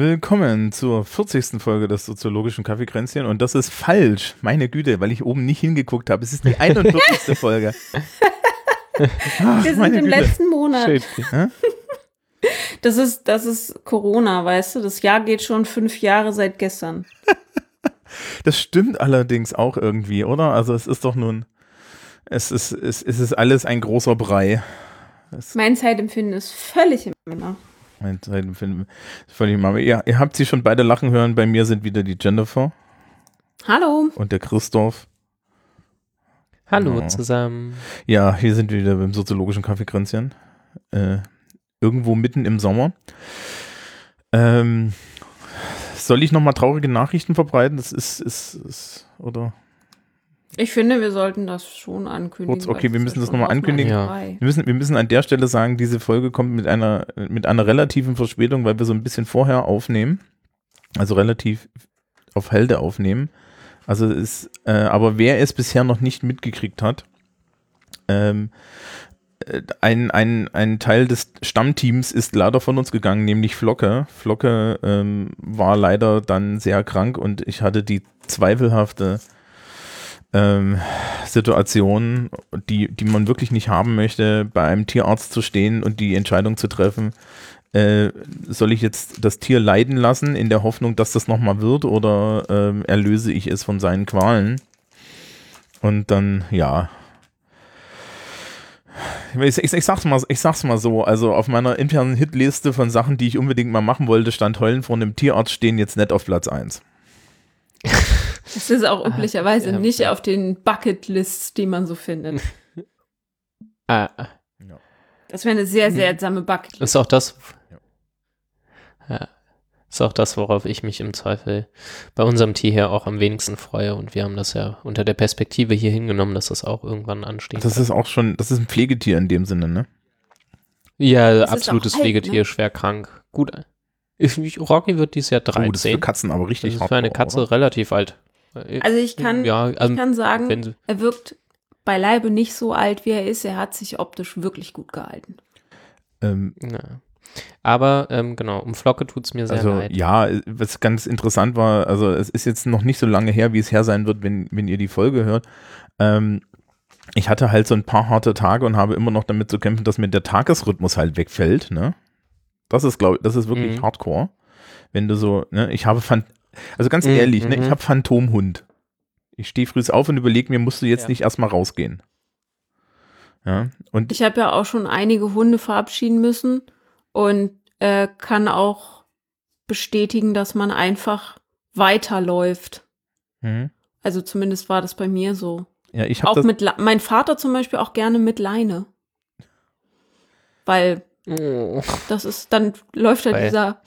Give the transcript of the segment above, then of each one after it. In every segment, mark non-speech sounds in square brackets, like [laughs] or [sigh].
Willkommen zur 40. Folge des soziologischen Kaffeekränzchen und das ist falsch, meine Güte, weil ich oben nicht hingeguckt habe. Es ist die 41. [laughs] Folge. Ach, Wir sind im Güte. letzten Monat. Das ist, das ist Corona, weißt du? Das Jahr geht schon fünf Jahre seit gestern. [laughs] Das stimmt allerdings auch irgendwie, oder? Also es ist doch nun, es ist, es, es ist alles ein großer Brei. Mein Zeitempfinden ist völlig im Männer. Völlig mal. Ihr, ihr habt sie schon beide lachen hören. Bei mir sind wieder die Jennifer Hallo. und der Christoph. Hallo Ja. zusammen. Ja, hier sind wir wieder beim soziologischen Kaffeekränzchen. Äh, irgendwo mitten im Sommer. Ähm, soll ich nochmal traurige Nachrichten verbreiten? Das ist, ist, ist oder? Ich finde, wir sollten das schon ankündigen. Kurz, okay, wir müssen das schon noch mal aus ankündigen. Ja. Wir müssen, wir müssen an der Stelle sagen, diese Folge kommt mit einer, mit einer relativen Verspätung, weil wir so ein bisschen vorher aufnehmen. Also relativ auf Helde aufnehmen. Also es ist, äh, aber wer es bisher noch nicht mitgekriegt hat, ähm, äh, ein, ein, ein Teil des Stammteams ist leider von uns gegangen, nämlich Flocke. Flocke ähm, war leider dann sehr krank und ich hatte die zweifelhafte ähm, Situation, die, die man wirklich nicht haben möchte, bei einem Tierarzt zu stehen und die Entscheidung zu treffen, äh, soll ich jetzt das Tier leiden lassen, in der Hoffnung, dass das nochmal wird, oder ähm, erlöse ich es von seinen Qualen? Und dann, ja. Ich, ich, ich, sag's mal, ich sag's mal so, also auf meiner internen Hitliste von Sachen, die ich unbedingt mal machen wollte, stand Heulen vor einem Tierarzt stehen jetzt nicht auf Platz 1. [laughs] Das ist auch üblicherweise ja, nicht ja. auf den Bucketlists, die man so findet. [laughs] Ah, Das wäre eine Mhm. sehr seltsame Bucketlist. ist auch das. Ja. Ist auch das, worauf ich mich im Zweifel bei unserem Tier hier auch am wenigsten freue. Und wir haben das ja unter der Perspektive hier hingenommen, dass das auch irgendwann ansteht. Das ist auch schon, das ist ein Pflegetier in dem Sinne, ne? ja, ist absolutes auch alt, Pflegetier, ne? schwer krank. Gut. Rocky wird dieses Jahr Oh, das ist für 13. Katzen aber das richtig ist für eine Katze oder? relativ alt. Also ich kann, ja, also, ich kann sagen, wenn sie, er wirkt beileibe nicht so alt, wie er ist. Er hat sich optisch wirklich gut gehalten. Ähm, ja. Aber ähm, genau, um Flocke tut es mir sehr also leid. ja, was ganz interessant war, also es ist jetzt noch nicht so lange her, wie es her sein wird, wenn, wenn ihr die Folge hört. Ähm, ich hatte halt so ein paar harte Tage und habe immer noch damit zu kämpfen, dass mir der Tagesrhythmus halt wegfällt, ne? Das ist, glaube ich, das ist wirklich Mhm. hardcore. Wenn du so, ne, ich habe Phan also ganz Mhm, ehrlich, ne, ich mhm. habe Phantomhund. Ich stehe früh auf und überlege mir, musst du jetzt Ja. nicht erstmal rausgehen? Ja, und Ich habe ja auch schon einige Hunde verabschieden müssen und äh, kann auch bestätigen, dass man einfach weiterläuft. Mhm. Also zumindest war das bei mir so. ja, ich habe Auch mit Le mein Vater zum Beispiel auch gerne mit Leine. Weil Oh. das ist, dann läuft da dieser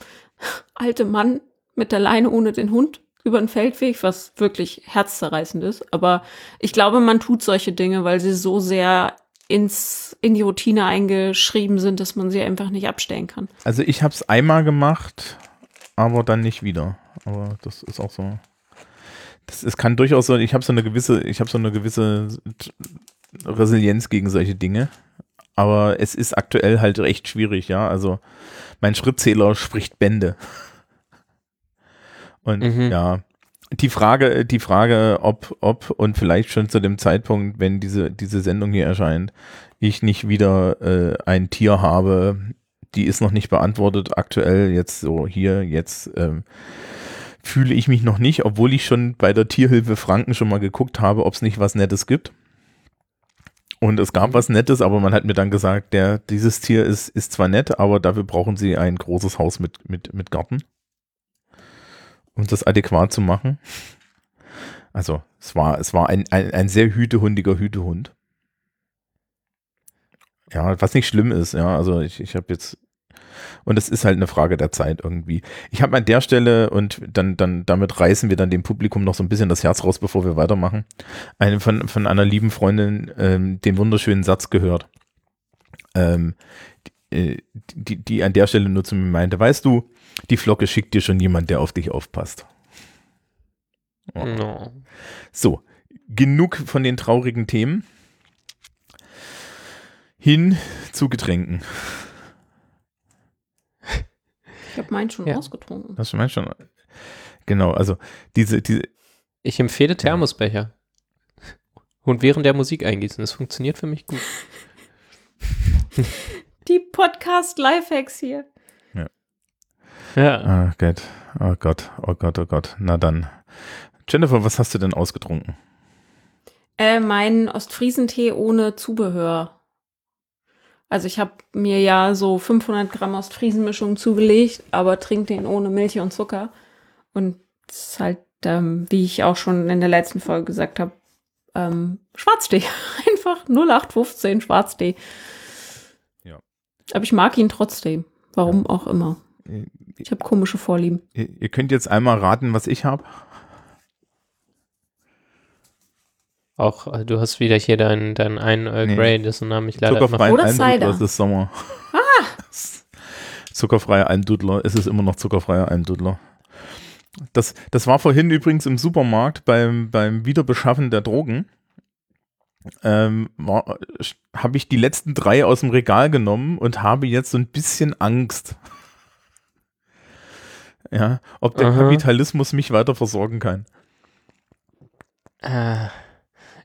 alte Mann mit der Leine ohne den Hund über den Feldweg, was wirklich herzzerreißend ist. Aber ich glaube, man tut solche Dinge, weil sie so sehr ins, in die Routine eingeschrieben sind, dass man sie einfach nicht abstellen kann. Also ich habe es einmal gemacht, aber dann nicht wieder. Aber das ist auch so. Das es kann durchaus so. Ich habe so eine gewisse, ich habe so eine gewisse Resilienz gegen solche Dinge. Aber es ist aktuell halt recht schwierig, ja. Also mein Schrittzähler spricht Bände. Und Mhm. ja, die Frage, die Frage, ob, ob und vielleicht schon zu dem Zeitpunkt, wenn diese, diese Sendung hier erscheint, ich nicht wieder äh, ein Tier habe, die ist noch nicht beantwortet. Aktuell jetzt so hier, jetzt ähm, fühle ich mich noch nicht, obwohl ich schon bei der Tierhilfe Franken schon mal geguckt habe, ob es nicht was Nettes gibt. Und es gab was Nettes, aber man hat mir dann gesagt, der, dieses Tier ist, ist zwar nett, aber dafür brauchen sie ein großes Haus mit, mit, mit Garten. Um das adäquat zu machen. Also, es war, es war ein, ein, ein sehr hütehundiger Hütehund. Ja, was nicht schlimm ist, ja. Also ich, ich habe jetzt und es ist halt eine Frage der Zeit irgendwie. Ich habe an der Stelle, und dann, dann, damit reißen wir dann dem Publikum noch so ein bisschen das Herz raus, bevor wir weitermachen, eine, von, von einer lieben Freundin ähm, den wunderschönen Satz gehört. ähm, die, die, die an der Stelle nur zu mir meinte, weißt du, die Flocke schickt dir schon jemand, der auf dich aufpasst. Oh. No. So, genug von den traurigen Themen. Hin zu Getränken. Ich habe meinen schon Ja. ausgetrunken. Das meinst schon. Genau, also diese, diese, Ich empfehle Thermosbecher. Und während der Musik eingießen. Das funktioniert für mich gut. Die Podcast-Lifehacks hier. Ja. ah Gott, oh Gott, oh Gott, oh Gott. Na dann. Jennifer, was hast du denn ausgetrunken? Äh, mein Ostfriesentee ohne Zubehör. Also ich habe mir ja so 500 Gramm Ostfriesenmischung zugelegt, aber trink den ohne Milch und Zucker. Und es ist halt, ähm, wie ich auch schon in der letzten Folge gesagt habe, ähm, Schwarztee. [laughs] Einfach 0815 Schwarztee. Ja. Aber ich mag ihn trotzdem. Warum auch immer. Ihr, Ich habe komische Vorlieben. ihr könnt jetzt einmal raten, was ich habe. Auch äh, du hast wieder hier deinen dein einen Earl Nee. Grey, dessen Namen ich leider Zuckerfreien Oder Cider. es ist Sommer. Ah! [laughs] Zuckerfreier Almdudler, es ist immer noch zuckerfreier Almdudler. Das, das war vorhin übrigens im Supermarkt beim, beim Wiederbeschaffen der Drogen. Ähm, habe ich die letzten drei aus dem Regal genommen und habe jetzt so ein bisschen Angst. Ja, ob der Aha. Kapitalismus mich weiter versorgen kann. Äh,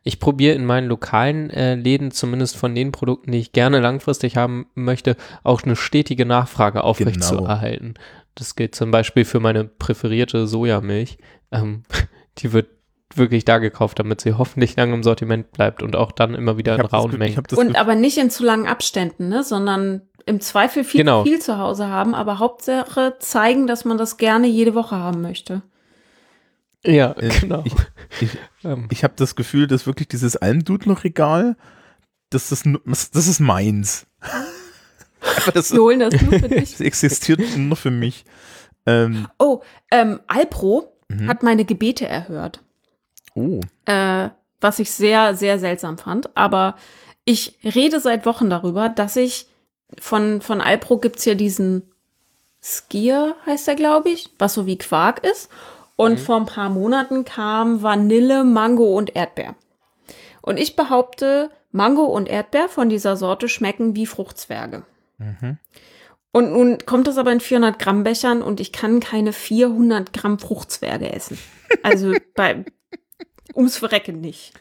ich probiere in meinen lokalen äh, Läden, zumindest von den Produkten, die ich gerne langfristig haben möchte, auch eine stetige Nachfrage aufrecht zu Genau. erhalten. Das gilt zum Beispiel für meine präferierte Sojamilch. Ähm, [laughs] die wird wirklich da gekauft, damit sie hoffentlich lange im Sortiment bleibt und auch dann immer wieder in rauen Mengen. Und aber nicht in zu langen Abständen, ne? sondern im Zweifel viel, Genau. viel zu Hause haben, aber Hauptsache zeigen, dass man das gerne jede Woche haben möchte. Ja, Äh, genau. ich- ich- ähm, ich habe das Gefühl, dass wirklich dieses Almdudler-Regal, das, ist, das das ist meins. [laughs] Das, Wir holen das nur für [laughs] dich. das existiert nur für mich. Ähm, Oh, ähm, Alpro Mhm. hat meine Gebete erhört. oh, äh, was ich sehr, sehr seltsam fand. Aber ich rede seit Wochen darüber, dass ich von, von Alpro gibt's ja diesen Skier, heißt er, glaube ich, was so wie Quark ist. Und vor ein paar Monaten kam Vanille, Mango und Erdbeer. Und ich behaupte, Mango und Erdbeer von dieser Sorte schmecken wie Fruchtzwerge. Und nun kommt das aber in 400 Gramm Bechern und ich kann keine 400 Gramm Fruchtzwerge essen. Also bei, [laughs] ums Verrecken nicht.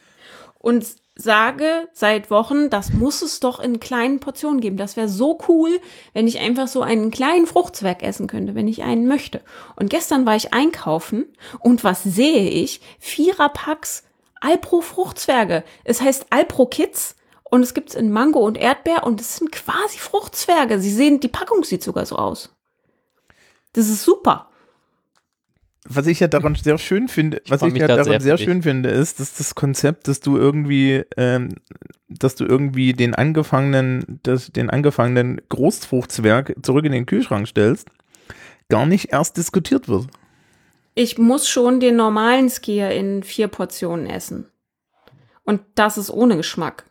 Und sage seit Wochen, das muss es doch in kleinen Portionen geben. Das wäre so cool, wenn ich einfach so einen kleinen Fruchtzwerg essen könnte, wenn ich einen möchte. Und gestern war ich einkaufen und was sehe ich? Viererpacks Alpro Fruchtzwerge. Es heißt Alpro Kids und es gibt es in Mango und Erdbeer und es sind quasi Fruchtzwerge. Sie sehen, die Packung sieht sogar so aus. Das ist super. Was ich ja daran sehr schön finde, was freu ich ja da daran sehr sehr, schön finde, ist, dass das Konzept, dass du irgendwie, ähm, dass du irgendwie den angefangenen, das, den angefangenen Großfruchtzwerg zurück in den Kühlschrank stellst, gar nicht erst diskutiert wird. Ich muss schon den normalen Skier in vier Portionen essen. Und das ist ohne Geschmack.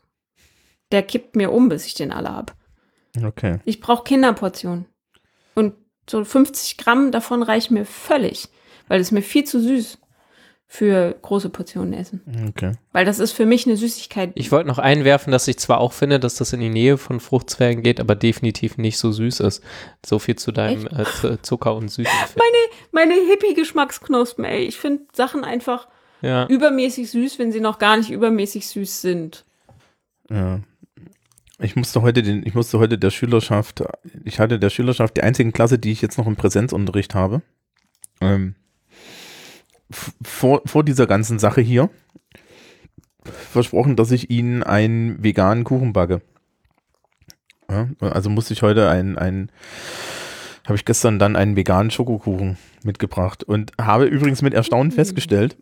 Der kippt mir um, bis ich den alle hab. Okay. Ich brauche Kinderportionen. Und so 50 Gramm davon reichen mir völlig, weil es mir viel zu süß für große Portionen essen. Okay. Weil das ist für mich eine Süßigkeit. Ich wollte noch einwerfen, dass ich zwar auch finde, dass das in die Nähe von Fruchtzwergen geht, aber definitiv nicht so süß ist. So viel zu deinem äh, Zucker und Süßen. Meine Hippie-Geschmacksknospen, ey. Ich finde Sachen einfach ja. übermäßig süß, wenn sie noch gar nicht übermäßig süß sind. Ja. Ich musste heute den, ich musste heute der Schülerschaft, ich hatte der Schülerschaft die einzigen Klasse, die ich jetzt noch im Präsenzunterricht habe, ähm, vor, vor dieser ganzen Sache hier versprochen, dass ich ihnen einen veganen Kuchen backe. Ja, also musste ich heute einen, einen habe ich gestern dann einen veganen Schokokuchen mitgebracht und habe übrigens mit Erstaunen festgestellt,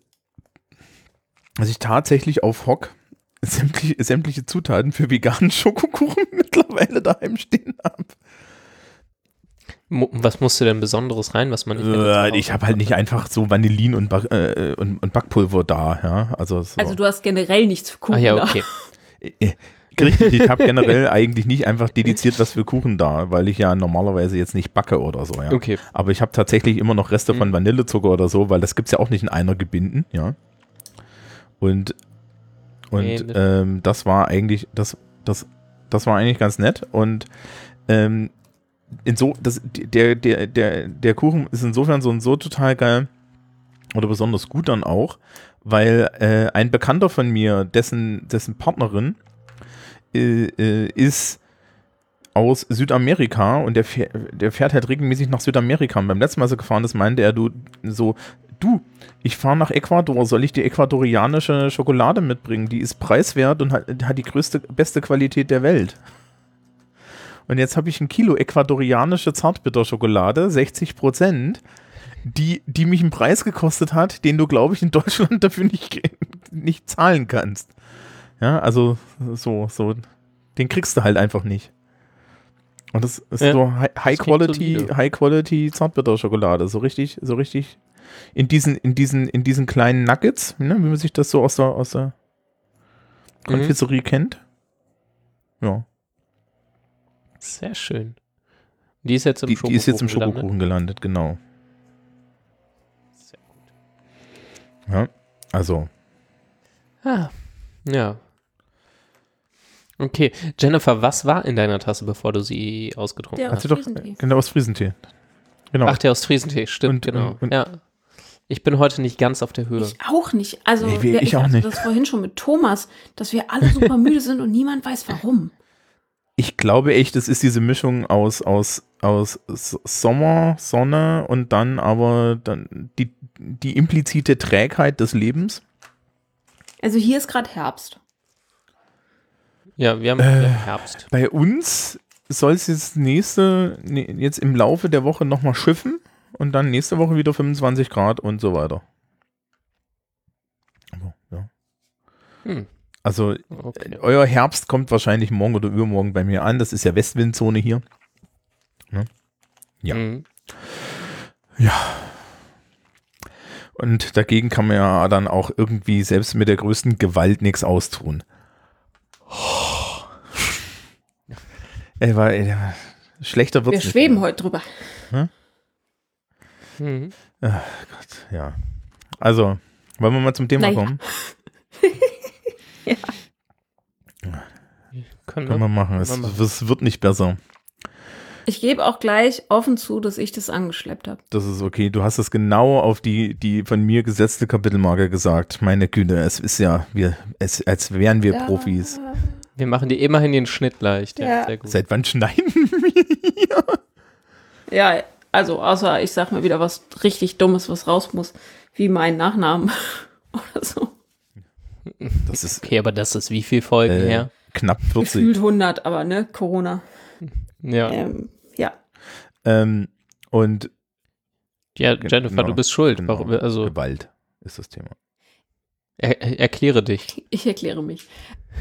dass ich tatsächlich auf Hock sämtliche, sämtliche Zutaten für veganen Schokokuchen [laughs] mittlerweile daheim stehen habe. Was musst du denn Besonderes rein, was man nicht Äh, ich habe halt nicht einfach so Vanillin und, Back, äh, und, und Backpulver da, ja. Also, so. Also du hast generell nichts für Kuchen. Ah ja, da. okay. [laughs] Äh, Richtig, ich habe generell eigentlich nicht einfach dediziert was für Kuchen da, weil ich ja normalerweise jetzt nicht backe oder so, ja. Okay. Aber ich habe tatsächlich immer noch Reste von Mhm. Vanillezucker oder so, weil das gibt's ja auch nicht in einer Gebinden, ja. Und, und Nee, das- ähm, das war eigentlich, das, das, das war eigentlich ganz nett. Und ähm, inso, das, der, der, der, der Kuchen ist insofern so so total geil oder besonders gut dann auch, weil äh, ein Bekannter von mir, dessen, dessen Partnerin äh, äh, ist aus Südamerika und der, fähr, der fährt halt regelmäßig nach Südamerika. Und beim letzten Mal, als er gefahren ist, meinte er, du, so, du, ich fahre nach Ecuador, soll ich die ecuadorianische Schokolade mitbringen? Die ist preiswert und hat, hat die größte, beste Qualität der Welt. Und jetzt habe ich ein Kilo ecuadorianische Zartbitterschokolade, 60 Prozent, die, die mich einen Preis gekostet hat, den du, glaube ich, in Deutschland [laughs] dafür nicht, nicht zahlen kannst. Ja, also so, so, den kriegst du halt einfach nicht. Und das ist Ja, so High, High klingt Quality, solide. High Quality Zartbitterschokolade, so richtig, so richtig in diesen, in diesen, in diesen kleinen Nuggets, ne, wie man sich das so aus der, aus der Mhm. Konfiserie kennt. Ja, Sehr schön. Die ist jetzt im die, die ist jetzt im Schokokuchen gelandet. Schokokuchen gelandet, genau. Sehr gut. Ja, also Ah, ja. Okay, Jennifer, was war in deiner Tasse, bevor du sie ausgetrunken Der hast? Sie doch, Ostfriesentee. genau, aus Friesentee. Genau. Ach, der Ostfriesentee, stimmt, Und- genau. und- und- ja. Ich bin heute nicht ganz auf der Höhe. Ich auch nicht. Also Nee, wir- wir- ich ich auch hatte nicht. das vorhin schon mit Thomas, dass wir alle super [laughs] müde sind und niemand weiß warum. Ich glaube echt, es ist diese Mischung aus, aus, aus Sommer, Sonne und dann aber dann die, die implizite Trägheit des Lebens. Also hier ist gerade Herbst. Ja, wir haben Äh, Herbst. Bei uns soll es jetzt nächste, ne, jetzt im Laufe der Woche nochmal schiffen und dann nächste Woche wieder 25 Grad und so weiter. Aber, ja. Hm, Also okay. euer Herbst kommt wahrscheinlich morgen oder übermorgen bei mir an. Das ist ja Westwindzone hier. ja. Mhm. Und dagegen kann man ja dann auch irgendwie selbst mit der größten Gewalt nichts austun. [laughs] Ey, war, ey, schlechter Wir wird's nicht schweben mehr. heute drüber. Mhm. Ja. Also, wollen wir mal zum Thema Naja. kommen? [laughs] [laughs] Können Können wir. machen. Es, machen. es wird nicht besser. Ich gebe auch gleich offen zu, dass ich das angeschleppt habe. Das ist okay. Du hast es genau auf die, die von mir gesetzte Kapitelmarke gesagt. Meine Güte, es ist ja, wir, es, als wären wir Profis. Wir machen dir immerhin den Schnitt leicht. Ja, Ja. sehr gut. Seit wann schneiden [laughs] wir hier? Ja, also außer ich sag mal wieder was richtig Dummes, was raus muss, wie mein Nachnamen [laughs] oder so. Das ist Okay, aber das ist wie viel Folgen äh, her? knapp 40. Gefühlt 100, aber ne, Corona. Ja. Ähm, ja. Ähm, und ja, Jennifer, genau, du bist schuld. genau, Warum, also Gewalt ist das Thema. er, er- erkläre dich. Ich erkläre mich.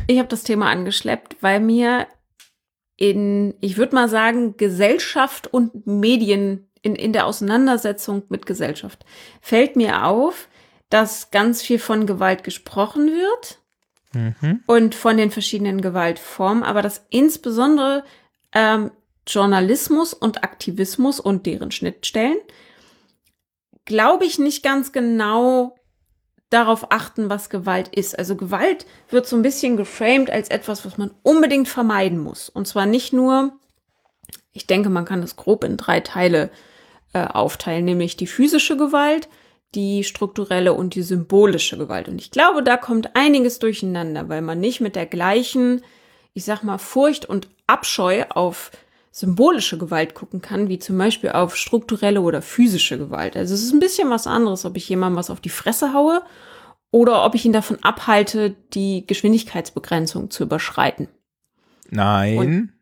Ich habe das Thema angeschleppt, weil mir in, ich würde mal sagen, Gesellschaft und Medien, in, in der Auseinandersetzung mit Gesellschaft, fällt mir auf, dass ganz viel von Gewalt gesprochen wird Mhm. und von den verschiedenen Gewaltformen, aber dass insbesondere ähm, Journalismus und Aktivismus und deren Schnittstellen, glaube ich, nicht ganz genau darauf achten, was Gewalt ist. Also Gewalt wird so ein bisschen geframed als etwas, was man unbedingt vermeiden muss. Und zwar nicht nur, ich denke, man kann das grob in drei Teile äh, aufteilen, nämlich die physische Gewalt, die strukturelle und die symbolische Gewalt. Und ich glaube, da kommt einiges durcheinander, weil man nicht mit der gleichen, ich sag mal, Furcht und Abscheu auf symbolische Gewalt gucken kann, wie zum Beispiel auf strukturelle oder physische Gewalt. Also es ist ein bisschen was anderes, ob ich jemandem was auf die Fresse haue oder ob ich ihn davon abhalte, die Geschwindigkeitsbegrenzung zu überschreiten. Nein. Ach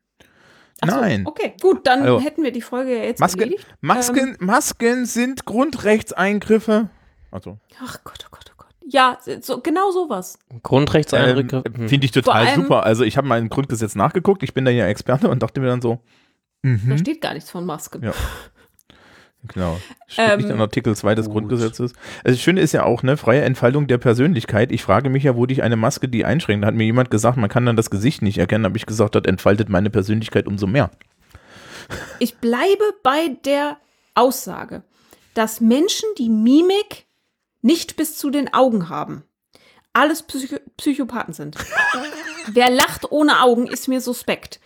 so, Nein. Okay, gut, dann Also, hätten wir die Folge ja jetzt Masken, erledigt. Masken, Masken sind Grundrechtseingriffe. Also, Ach Gott, oh Gott, oh Gott. Ja, so, genau sowas. Grundrechtseingriffe. ähm, finde ich total allem- super. Also, ich habe mal im Grundgesetz nachgeguckt. Ich bin da ja Experte und dachte mir dann so, Da mhm. steht gar nichts von Masken. Ja. [laughs] Genau. Steht Ähm, nicht in Artikel 2 des gut. Grundgesetzes. Also das Schöne ist ja auch, ne, freie Entfaltung der Persönlichkeit. Ich frage mich ja, wo dich eine Maske die einschränkt. Da hat mir jemand gesagt, man kann dann das Gesicht nicht erkennen. habe ich gesagt, das entfaltet meine Persönlichkeit umso mehr. Ich bleibe bei der Aussage, dass Menschen, die Mimik nicht bis zu den Augen haben, alles Psycho Psychopathen sind. [laughs] Wer lacht ohne Augen, ist mir suspekt.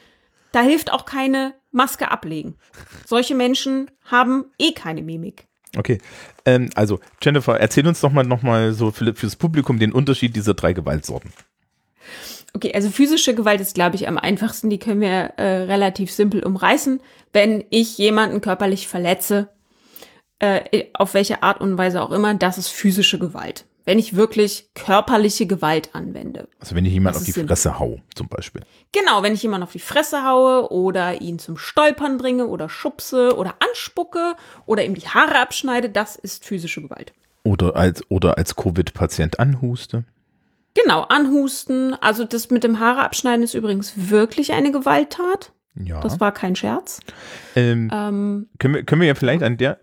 Da hilft auch keine Maske ablegen. Solche Menschen haben eh keine Mimik. Okay. Ähm, also, Jennifer, erzähl uns doch mal noch mal so für, fürs Publikum den Unterschied dieser drei Gewaltsorten. Okay, also physische Gewalt ist, glaube ich, am einfachsten. Die können wir äh, relativ simpel umreißen. Wenn ich jemanden körperlich verletze, äh, auf welche Art und Weise auch immer, das ist physische Gewalt. Wenn ich wirklich körperliche Gewalt anwende. Also, wenn ich jemand Das auf die simpel. Fresse hau, zum Beispiel. Genau, wenn ich jemanden auf die Fresse haue oder ihn zum Stolpern bringe oder schubse oder anspucke oder ihm die Haare abschneide, das ist physische Gewalt. Oder als, oder als Covid-Patient anhuste. Genau, anhusten. Also das mit dem Haare abschneiden ist übrigens wirklich eine Gewalttat. Ja. Das war kein Scherz. ähm, Ähm, können, wir, können wir ja vielleicht an der,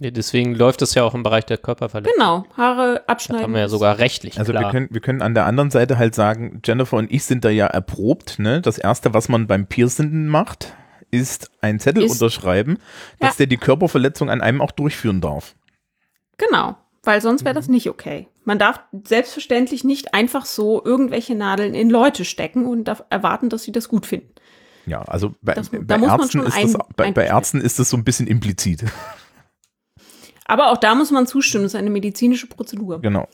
Nee, deswegen läuft es ja auch im Bereich der Körperverletzung. genau, Haare Das abschneiden. haben wir ja sogar rechtlich Also klar. wir können, wir können an der anderen Seite halt sagen, Jennifer und ich sind da ja erprobt. Ne? Das Erste, was man beim Piercenden macht, ist ein Zettel Ist- unterschreiben, dass Ja. der die Körperverletzung an einem auch durchführen darf. Genau, weil sonst wäre Mhm. das nicht okay. Man darf selbstverständlich nicht einfach so irgendwelche Nadeln in Leute stecken und darf erwarten, dass sie das gut finden. Ja, also bei, Das- bei, Ärzten ist das, ein- bei, bei. Ärzten ist das so ein bisschen implizit. Aber auch da muss man zustimmen, das ist eine medizinische Prozedur. genau.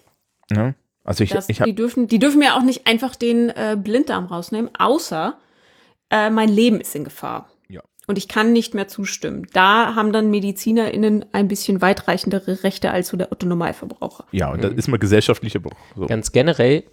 Ne? Also ich, Das, ich habe die, dürfen, die dürfen ja auch nicht einfach den äh, Blinddarm rausnehmen, außer äh, mein Leben ist in Gefahr. Ja. Und ich kann nicht mehr zustimmen. Da haben dann MedizinerInnen ein bisschen weitreichendere Rechte als so der Otto Normalverbraucher. ja, und das ist mal gesellschaftlicher Bruch. So. Ganz generell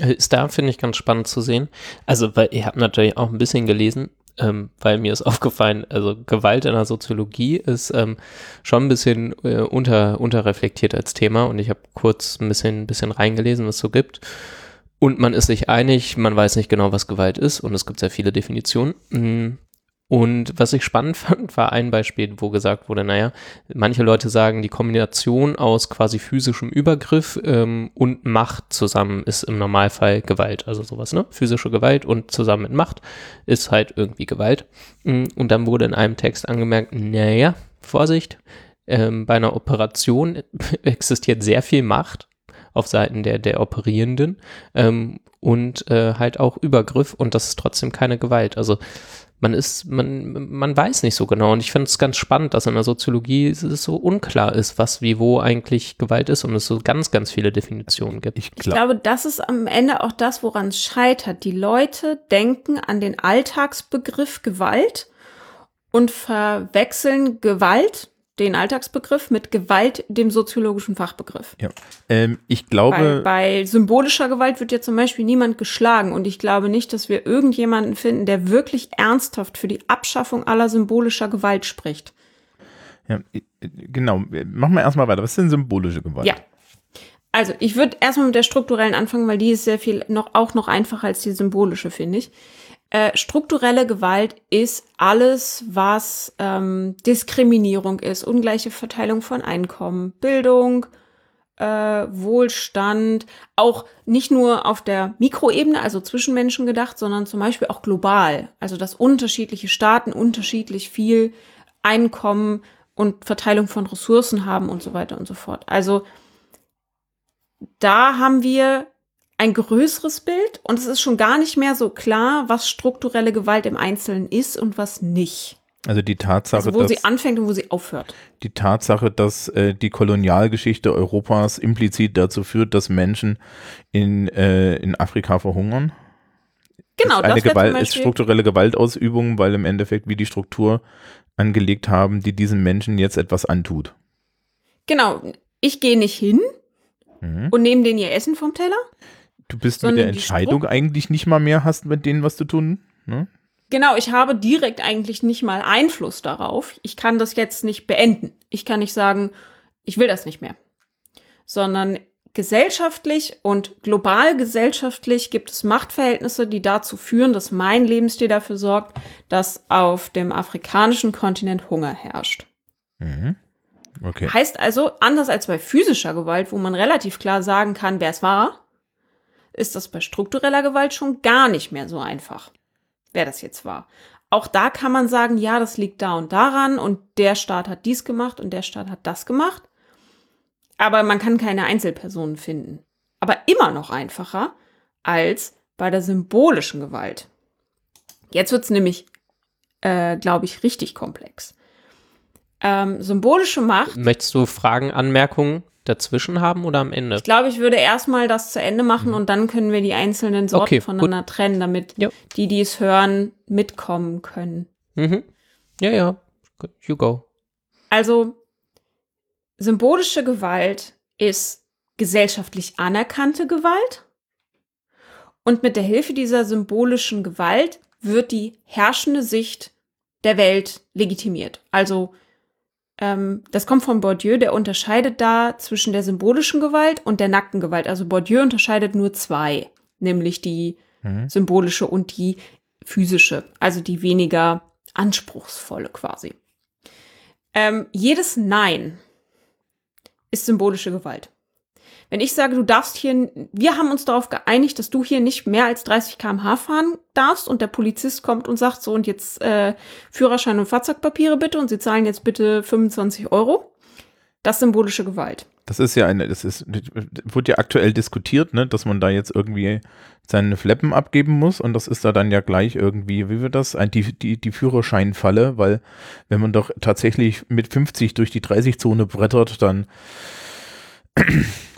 äh, ist da, finde ich, ganz spannend zu sehen. Also, weil ihr habt natürlich auch ein bisschen gelesen, ähm, weil mir ist [laughs] aufgefallen, also Gewalt in der Soziologie ist ähm, schon ein bisschen äh, unter, unterreflektiert als Thema und ich habe kurz ein bisschen, ein bisschen reingelesen, was es so gibt. Und man ist sich einig, man weiß nicht genau, was Gewalt ist und es gibt sehr viele Definitionen. Und was ich spannend [laughs] fand, war ein Beispiel, wo gesagt wurde, naja, manche Leute sagen, die Kombination aus quasi physischem Übergriff ähm, und Macht zusammen ist im Normalfall Gewalt. Also sowas, ne? Physische Gewalt und zusammen mit Macht ist halt irgendwie Gewalt. Mm, Und dann wurde in einem Text angemerkt, naja, Vorsicht, ähm, bei einer Operation [laughs] existiert sehr viel Macht auf Seiten der, der Operierenden ähm, und äh, halt auch Übergriff und das ist trotzdem keine Gewalt. Also man ist, man, man weiß nicht so genau und ich finde es ganz spannend, dass in der Soziologie es so unklar ist, was wie wo eigentlich Gewalt ist und es so ganz, ganz viele Definitionen gibt. Ich Ich glaube, glaube, das ist am Ende auch das, woran es scheitert. Die Leute denken an den Alltagsbegriff Gewalt und verwechseln Gewalt, den Alltagsbegriff, mit Gewalt, dem soziologischen Fachbegriff. ja. ähm, ich Bei, glaube, bei symbolischer Gewalt wird ja zum Beispiel niemand geschlagen und ich glaube nicht, dass wir irgendjemanden finden, der wirklich ernsthaft für die Abschaffung aller symbolischer Gewalt spricht. ja, äh, genau, machen wir erstmal weiter. Was ist denn symbolische Gewalt? Ja. Also, ich würde erstmal mit der strukturellen anfangen, weil die ist sehr viel noch, auch noch einfacher als die symbolische, finde ich. Äh, strukturelle Gewalt ist alles, was ähm, Diskriminierung ist, ungleiche Verteilung von Einkommen, Bildung, äh, Wohlstand, auch nicht nur auf der Mikroebene, also zwischen Menschen gedacht, sondern zum Beispiel auch global. Also dass unterschiedliche Staaten unterschiedlich viel Einkommen und Verteilung von Ressourcen haben und so weiter und so fort. Also da haben wir ein größeres Bild und es ist schon gar nicht mehr so klar, was strukturelle Gewalt im Einzelnen ist und was nicht. Also die Tatsache, Also wo dass, sie anfängt und wo sie aufhört. die Tatsache, dass äh, die Kolonialgeschichte Europas implizit dazu führt, dass Menschen in, äh, in Afrika verhungern. Genau, ist eine das Gewalt, ist strukturelle Gewaltausübung, weil im Endeffekt wie die Struktur angelegt haben, die diesen Menschen jetzt etwas antut. genau, ich gehe nicht hin Mhm. und nehme denen ihr Essen vom Teller. Du bist mit der Entscheidung eigentlich nicht mal mehr hast, mit denen was zu tun. Ne? Genau, ich habe direkt eigentlich nicht mal Einfluss darauf. Ich kann das jetzt nicht beenden. Ich kann nicht sagen, ich will das nicht mehr. Sondern gesellschaftlich und global gesellschaftlich gibt es Machtverhältnisse, die dazu führen, dass mein Lebensstil dafür sorgt, dass auf dem afrikanischen Kontinent Hunger herrscht. Mhm. Okay. Heißt also, anders als bei physischer Gewalt, wo man relativ klar sagen kann, wer es war, ist das bei struktureller Gewalt schon gar nicht mehr so einfach, wer das jetzt war. Auch da kann man sagen, ja, das liegt da und daran und der Staat hat dies gemacht und der Staat hat das gemacht. Aber man kann keine Einzelpersonen finden. Aber immer noch einfacher als bei der symbolischen Gewalt. Jetzt wird's nämlich, äh, glaube ich, richtig komplex. Ähm, symbolische Macht Möchtest du Fragen, Anmerkungen dazwischen haben oder am Ende? Ich glaube, ich würde erstmal das zu Ende machen und dann können wir die einzelnen Sorten Okay, voneinander trennen, damit Ja. die, die es hören, mitkommen können. Mhm. Ja, ja. You go. Also, symbolische Gewalt ist gesellschaftlich anerkannte Gewalt. Und mit der Hilfe dieser symbolischen Gewalt wird die herrschende Sicht der Welt legitimiert. Also, ähm, das kommt von Bourdieu, der unterscheidet da zwischen der symbolischen Gewalt und der nackten Gewalt. Also Bourdieu unterscheidet nur zwei, nämlich die Mhm. symbolische und die physische, also die weniger anspruchsvolle quasi. Ähm, jedes Nein ist symbolische Gewalt. Wenn ich sage, du darfst hier, wir haben uns darauf geeinigt, dass du hier nicht mehr als 30 km/h fahren darfst und der Polizist kommt und sagt so und jetzt äh, Führerschein und Fahrzeugpapiere bitte und sie zahlen jetzt bitte 25 Euro. Das symbolische Gewalt. Das ist ja eine, das ist, wird ja aktuell diskutiert, ne, dass man da jetzt irgendwie seine Fleppen abgeben muss und das ist da dann ja gleich irgendwie, wie wird das? Die, die, die Führerscheinfalle, weil wenn man doch tatsächlich mit 50 durch die 30-Zone brettert, dann,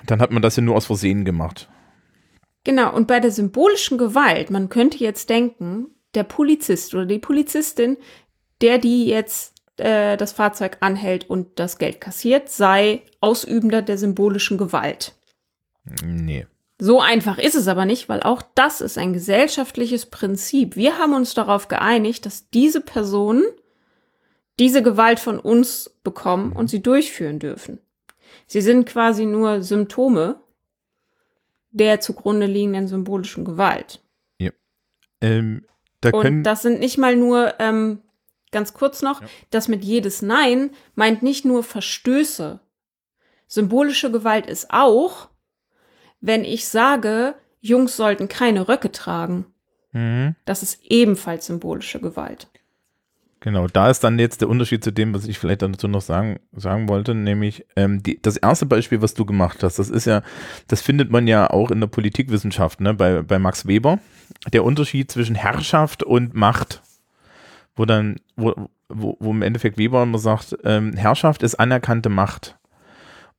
dann hat man das ja nur aus Versehen gemacht. Genau, und bei der symbolischen Gewalt, man könnte jetzt denken, der Polizist oder die Polizistin, der die jetzt äh, das Fahrzeug anhält und das Geld kassiert, sei Ausübender der symbolischen Gewalt. Nee. So einfach ist es aber nicht, weil auch das ist ein gesellschaftliches Prinzip. Wir haben uns darauf geeinigt, dass diese Personen diese Gewalt von uns bekommen und sie durchführen dürfen. Sie sind quasi nur Symptome der zugrunde liegenden symbolischen Gewalt. Ähm, da Und das sind nicht mal nur, ähm, ganz kurz noch, Ja. das mit jedes Nein meint nicht nur Verstöße. Symbolische Gewalt ist auch, wenn ich sage, Jungs sollten keine Röcke tragen. Mhm. Das ist ebenfalls symbolische Gewalt. Genau, da ist dann jetzt der Unterschied zu dem, was ich vielleicht dazu noch sagen, sagen wollte, nämlich ähm, die, das erste Beispiel, was du gemacht hast, das ist ja, das findet man ja auch in der Politikwissenschaft, ne, bei, bei Max Weber, der Unterschied zwischen Herrschaft und Macht, wo dann, wo, wo, wo im Endeffekt Weber immer sagt, ähm, Herrschaft ist anerkannte Macht.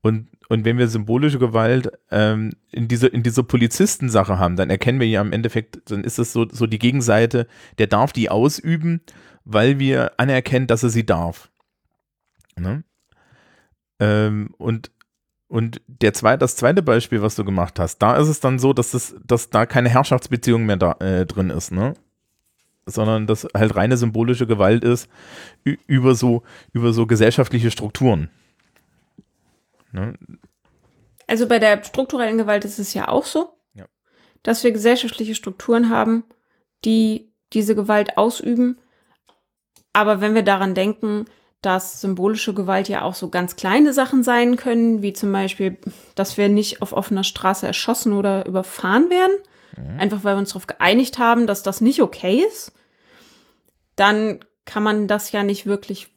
Und, und wenn wir symbolische Gewalt ähm, in dieser, in dieser Polizistensache haben, dann erkennen wir ja im Endeffekt, dann ist es so, so die Gegenseite, der darf die ausüben, weil wir anerkennen, dass er sie darf. Ne? Ähm, und und der zweite, das zweite Beispiel, was du gemacht hast, da ist es dann so, dass, das, dass da keine Herrschaftsbeziehung mehr da, äh, drin ist, ne? sondern dass halt reine symbolische Gewalt ist über so, über so gesellschaftliche Strukturen. Ne? Also bei der strukturellen Gewalt ist es ja auch so, Ja. dass wir gesellschaftliche Strukturen haben, die diese Gewalt ausüben. Aber wenn wir daran denken, dass symbolische Gewalt ja auch so ganz kleine Sachen sein können, wie zum Beispiel, dass wir nicht auf offener Straße erschossen oder überfahren werden, einfach weil wir uns darauf geeinigt haben, dass das nicht okay ist, dann kann man das ja nicht wirklich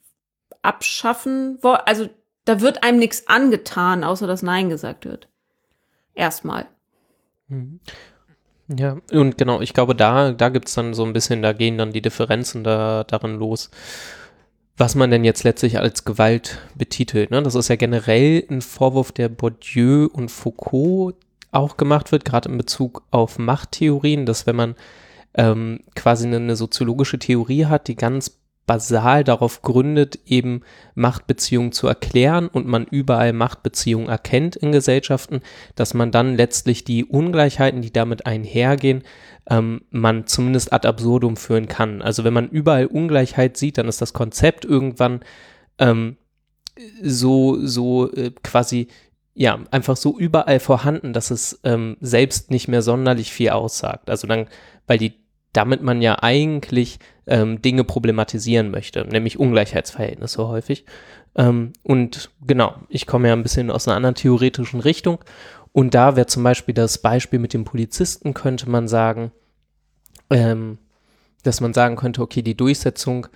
abschaffen. Also da wird einem nichts angetan, außer dass Nein gesagt wird. Erstmal. Mhm. Ja, und genau, ich glaube, da, da gibt es dann so ein bisschen, da gehen dann die Differenzen da, darin los, was man denn jetzt letztlich als Gewalt betitelt. Ne? Das ist ja generell ein Vorwurf, der Bourdieu und Foucault auch gemacht wird, gerade in Bezug auf Machttheorien, dass wenn man ähm, quasi eine, eine soziologische Theorie hat, die ganz basal darauf gründet, eben Machtbeziehungen zu erklären und man überall Machtbeziehungen erkennt in Gesellschaften, dass man dann letztlich die Ungleichheiten, die damit einhergehen, ähm, man zumindest ad absurdum führen kann. Also wenn man überall Ungleichheit sieht, dann ist das Konzept irgendwann ähm, so, so äh, quasi, ja, einfach so überall vorhanden, dass es ähm, selbst nicht mehr sonderlich viel aussagt. Also dann, weil die damit man ja eigentlich ähm, Dinge problematisieren möchte, nämlich Ungleichheitsverhältnisse häufig. Ähm, und genau, ich komme ja ein bisschen aus einer anderen theoretischen Richtung. Und da wäre zum Beispiel das Beispiel mit dem Polizisten, könnte man sagen, ähm, dass man sagen könnte, okay, die Durchsetzung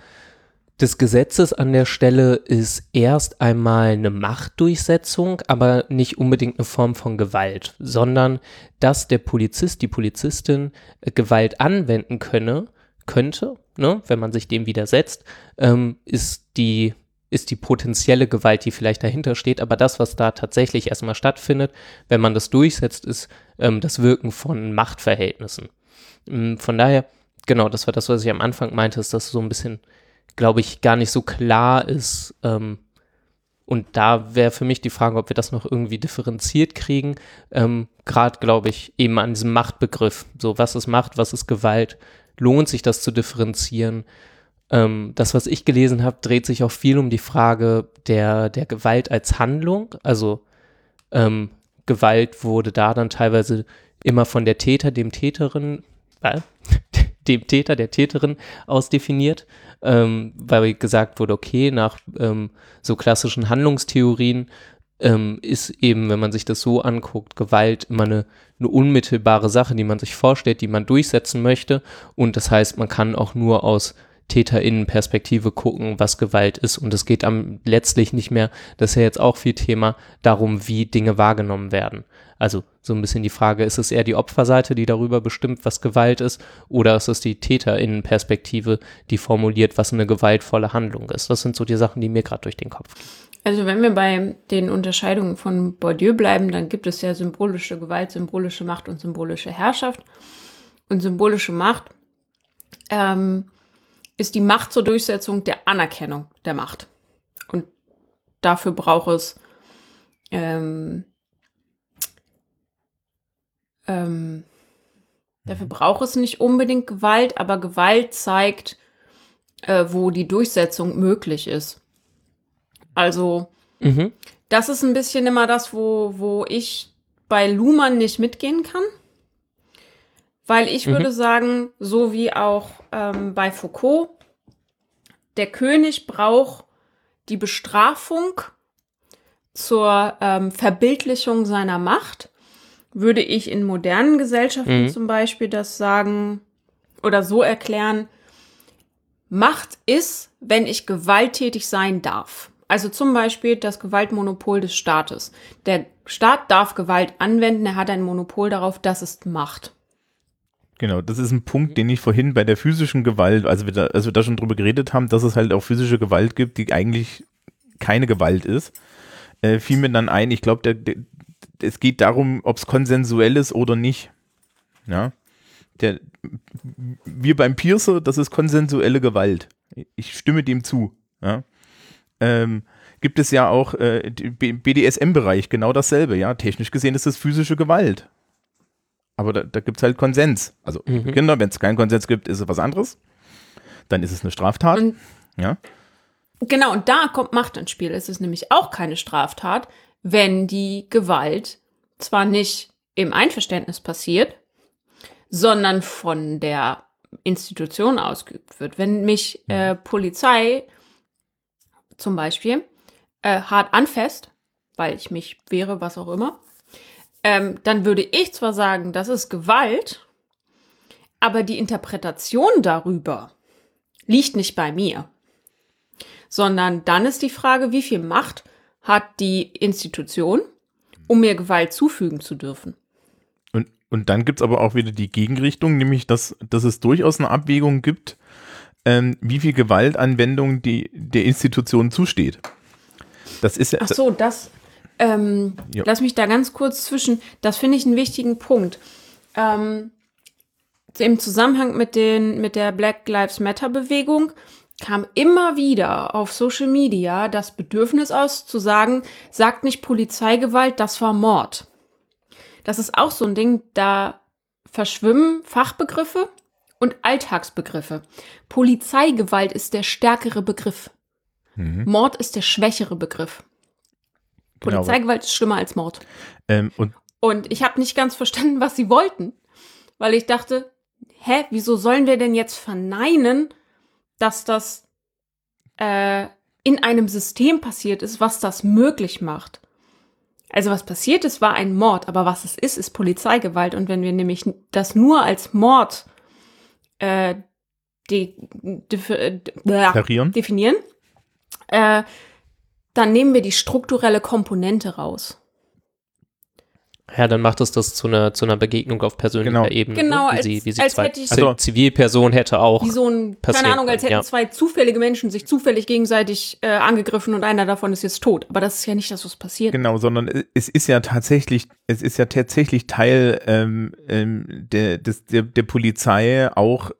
des Gesetzes an der Stelle ist erst einmal eine Machtdurchsetzung, aber nicht unbedingt eine Form von Gewalt, sondern dass der Polizist, die Polizistin äh, Gewalt anwenden könne, könnte, ne, wenn man sich dem widersetzt, ähm, ist die ist die potenzielle Gewalt, die vielleicht dahinter steht, aber das, was da tatsächlich erstmal stattfindet, wenn man das durchsetzt, ist ähm, das Wirken von Machtverhältnissen. Ähm, von daher, genau, das war das, was ich am Anfang meinte, ist, dass so ein bisschen, glaube ich, gar nicht so klar ist. Ähm, und da wäre für mich die Frage, ob wir das noch irgendwie differenziert kriegen. Ähm, Gerade, glaube ich, eben an diesem Machtbegriff. So, was ist Macht, was ist Gewalt? Lohnt sich das zu differenzieren? Ähm, das, was ich gelesen habe, dreht sich auch viel um die Frage der, der Gewalt als Handlung. Also ähm, Gewalt wurde da dann teilweise immer von der Täter, dem Täterin, äh, [laughs] dem Täter, der Täterin ausdefiniert, ähm, weil gesagt wurde, okay, nach ähm, so klassischen Handlungstheorien ähm, ist eben, wenn man sich das so anguckt, Gewalt immer eine, eine unmittelbare Sache, die man sich vorstellt, die man durchsetzen möchte. Und das heißt, man kann auch nur aus TäterInnen-Perspektive gucken, was Gewalt ist. Und es geht am letztlich nicht mehr, das ist ja jetzt auch viel Thema, darum, wie Dinge wahrgenommen werden. Also so ein bisschen die Frage, ist es eher die Opferseite, die darüber bestimmt, was Gewalt ist, oder ist es die TäterInnen-Perspektive, die formuliert, was eine gewaltvolle Handlung ist? Das sind so die Sachen, die mir gerade durch den Kopf gehen. Also wenn wir bei den Unterscheidungen von Bourdieu bleiben, dann gibt es ja symbolische Gewalt, symbolische Macht und symbolische Herrschaft. Und symbolische Macht ähm, ist die Macht zur Durchsetzung der Anerkennung der Macht. Und dafür braucht es ähm, ähm, dafür braucht es nicht unbedingt Gewalt, aber Gewalt zeigt, äh, wo die Durchsetzung möglich ist. Also, Mhm. das ist ein bisschen immer das, wo, wo ich bei Luhmann nicht mitgehen kann. Weil ich Mhm. würde sagen, so wie auch ähm, bei Foucault, der König braucht die Bestrafung zur ähm, Verbildlichung seiner Macht. Würde ich in modernen Gesellschaften Mhm. zum Beispiel das sagen oder so erklären, Macht ist, wenn ich gewalttätig sein darf. Also zum Beispiel das Gewaltmonopol des Staates. Der Staat darf Gewalt anwenden, er hat ein Monopol darauf, das ist Macht. Genau, das ist ein Punkt, den ich vorhin bei der physischen Gewalt, also wir da, als wir da schon drüber geredet haben, dass es halt auch physische Gewalt gibt, die eigentlich keine Gewalt ist, äh, fiel mir dann ein, ich glaube, es geht darum, ob es konsensuell ist oder nicht. Ja. Der, wir beim Piercer, das ist konsensuelle Gewalt. Ich stimme dem zu. Ja. Ähm, gibt es ja auch äh, BDSM-Bereich genau dasselbe. Ja, technisch gesehen ist es physische Gewalt. Aber da, da gibt es halt Konsens. Also Mhm. Kinder, wenn es keinen Konsens gibt, ist es was anderes. Dann ist es eine Straftat. Und ja. Genau, und da kommt Macht ins Spiel. Es ist nämlich auch keine Straftat, wenn die Gewalt zwar nicht im Einverständnis passiert, sondern von der Institution ausgeübt wird. Wenn mich äh, Polizei zum Beispiel äh, hart anfasst, weil ich mich wehre, was auch immer, ähm, dann würde ich zwar sagen, das ist Gewalt, aber die Interpretation darüber liegt nicht bei mir sondern dann ist die Frage, wie viel Macht hat die Institution, um mir Gewalt zufügen zu dürfen. Und, und dann gibt es aber auch wieder die Gegenrichtung, nämlich dass, dass es durchaus eine Abwägung gibt, ähm, wie viel Gewaltanwendung die, der Institution zusteht. Das ist ja. Ach so, das. Ähm, Ja. Lass mich da ganz kurz zwischen. Das finde ich einen wichtigen Punkt. Ähm, Im Zusammenhang mit, den, mit der Black Lives Matter Bewegung kam immer wieder auf Social Media das Bedürfnis aus, zu sagen, sagt nicht Polizeigewalt, das war Mord. Das ist auch so ein Ding, da verschwimmen Fachbegriffe und Alltagsbegriffe. Polizeigewalt ist der stärkere Begriff. Mhm. Mord ist der schwächere Begriff. Genau. Polizeigewalt ist schlimmer als Mord. Ähm, und Und ich habe nicht ganz verstanden, was sie wollten, weil ich dachte, hä, wieso sollen wir denn jetzt verneinen, dass das äh, in einem System passiert ist, was das möglich macht? Also was passiert ist, war ein Mord, aber was es ist, ist Polizeigewalt. Und wenn wir nämlich das nur als Mord äh, de, de, Tarieren? definieren, äh, dann nehmen wir die strukturelle Komponente raus. Ja, dann macht es das zu einer, zu einer Begegnung auf persönlicher Genau. Ebene. Genau, ne? wie als- sie, wie sie als zwei, hätte ich- also, Zivilperson hätte auch. Wie so ein, keine Ahnung, als hätten ja. zwei zufällige Menschen sich zufällig gegenseitig äh, angegriffen und einer davon ist jetzt tot. Aber das ist ja nicht das, was passiert. Genau, sondern es ist ja tatsächlich, es ist ja tatsächlich Teil ähm, ähm, der, des, der, der Polizei auch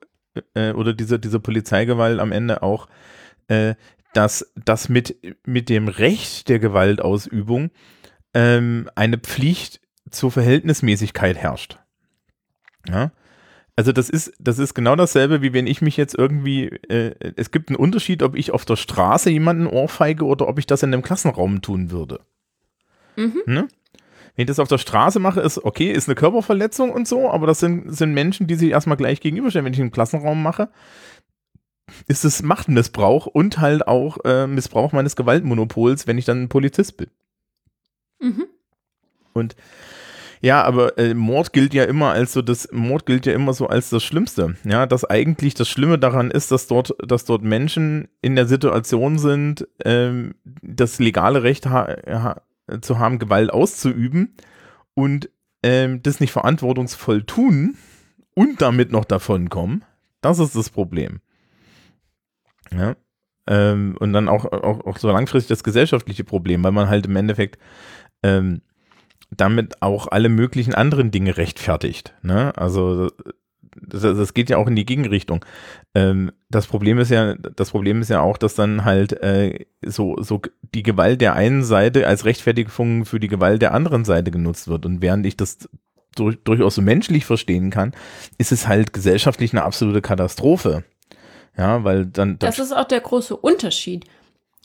äh, oder dieser, dieser Polizeigewalt am Ende auch, äh, dass das mit, mit dem Recht der Gewaltausübung ähm, eine Pflicht zur Verhältnismäßigkeit herrscht. Ja. Also das ist, das ist genau dasselbe, wie wenn ich mich jetzt irgendwie, äh, es gibt einen Unterschied, ob ich auf der Straße jemanden ohrfeige oder ob ich das in einem Klassenraum tun würde. Mhm. Ne? Wenn ich das auf der Straße mache, ist okay, ist eine Körperverletzung und so, aber das sind, sind Menschen, die sich erstmal gleich gegenüberstellen. Wenn ich einen Klassenraum mache, ist es Machtmissbrauch und halt auch äh, Missbrauch meines Gewaltmonopols, wenn ich dann ein Polizist bin. Mhm. Und ja, aber äh, Mord gilt ja immer als so das Mord gilt ja immer so als das Schlimmste. Ja, dass eigentlich das Schlimme daran ist, dass dort, dass dort Menschen in der Situation sind, ähm, das legale Recht ha ha zu haben, Gewalt auszuüben und ähm, das nicht verantwortungsvoll tun und damit noch davonkommen. Das ist das Problem. Ja. Ähm, und dann auch, auch, auch so langfristig das gesellschaftliche Problem, weil man halt im Endeffekt ähm, damit auch alle möglichen anderen Dinge rechtfertigt. Ne? Also das, das geht ja auch in die Gegenrichtung. Ähm, das Problem ist ja, das Problem ist ja auch, dass dann halt äh, so, so die Gewalt der einen Seite als Rechtfertigung für die Gewalt der anderen Seite genutzt wird. Und während ich das durch, durchaus so menschlich verstehen kann, ist es halt gesellschaftlich eine absolute Katastrophe. Ja, weil dann, dann Das ist auch der große Unterschied.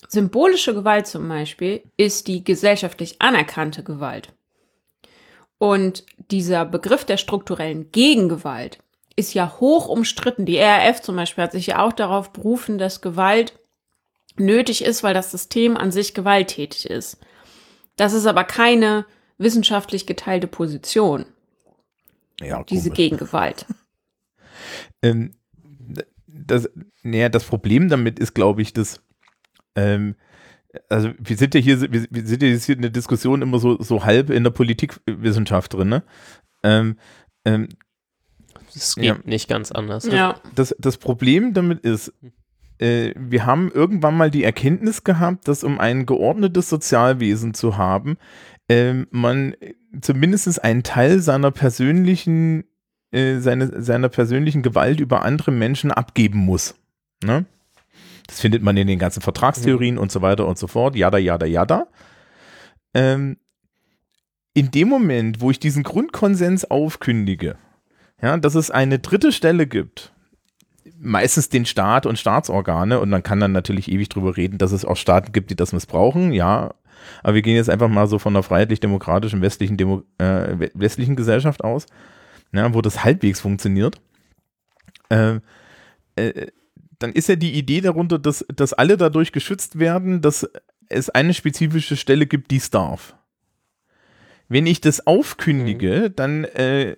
Symbolische Gewalt zum Beispiel ist die gesellschaftlich anerkannte Gewalt. Und dieser Begriff der strukturellen Gegengewalt ist ja hoch umstritten. Die RAF zum Beispiel hat sich ja auch darauf berufen, dass Gewalt nötig ist, weil das System an sich gewalttätig ist. Das ist aber keine wissenschaftlich geteilte Position, ja, diese. Gegengewalt. [laughs] Ähm, das, naja, das Problem damit ist, glaube ich, dass, ähm, also wir sind ja hier, wir, wir sind ja jetzt hier in der Diskussion immer so, so halb in der Politikwissenschaft drin, ne? Ähm, ähm, Es geht Ja. nicht ganz anders. Ja. das, das Problem damit ist, äh, wir haben irgendwann mal die Erkenntnis gehabt, dass um ein geordnetes Sozialwesen zu haben, ähm, man zumindest einen Teil seiner persönlichen, äh, seine, seiner persönlichen Gewalt über andere Menschen abgeben muss. Ne? Das findet man in den ganzen Vertragstheorien und so weiter und so fort. Jada, jada, jada. Ähm, in dem Moment, wo ich diesen Grundkonsens aufkündige, ja, dass es eine dritte Stelle gibt, meistens den Staat und Staatsorgane, und man kann dann natürlich ewig drüber reden, dass es auch Staaten gibt, die das missbrauchen, ja, aber wir gehen jetzt einfach mal so von einer freiheitlich-demokratischen westlichen, Demo äh, we- westlichen Gesellschaft aus, ja, wo das halbwegs funktioniert. Ähm, äh, dann ist ja die Idee darunter, dass, dass alle dadurch geschützt werden, dass es eine spezifische Stelle gibt, die es darf. Wenn ich das aufkündige, dann, äh,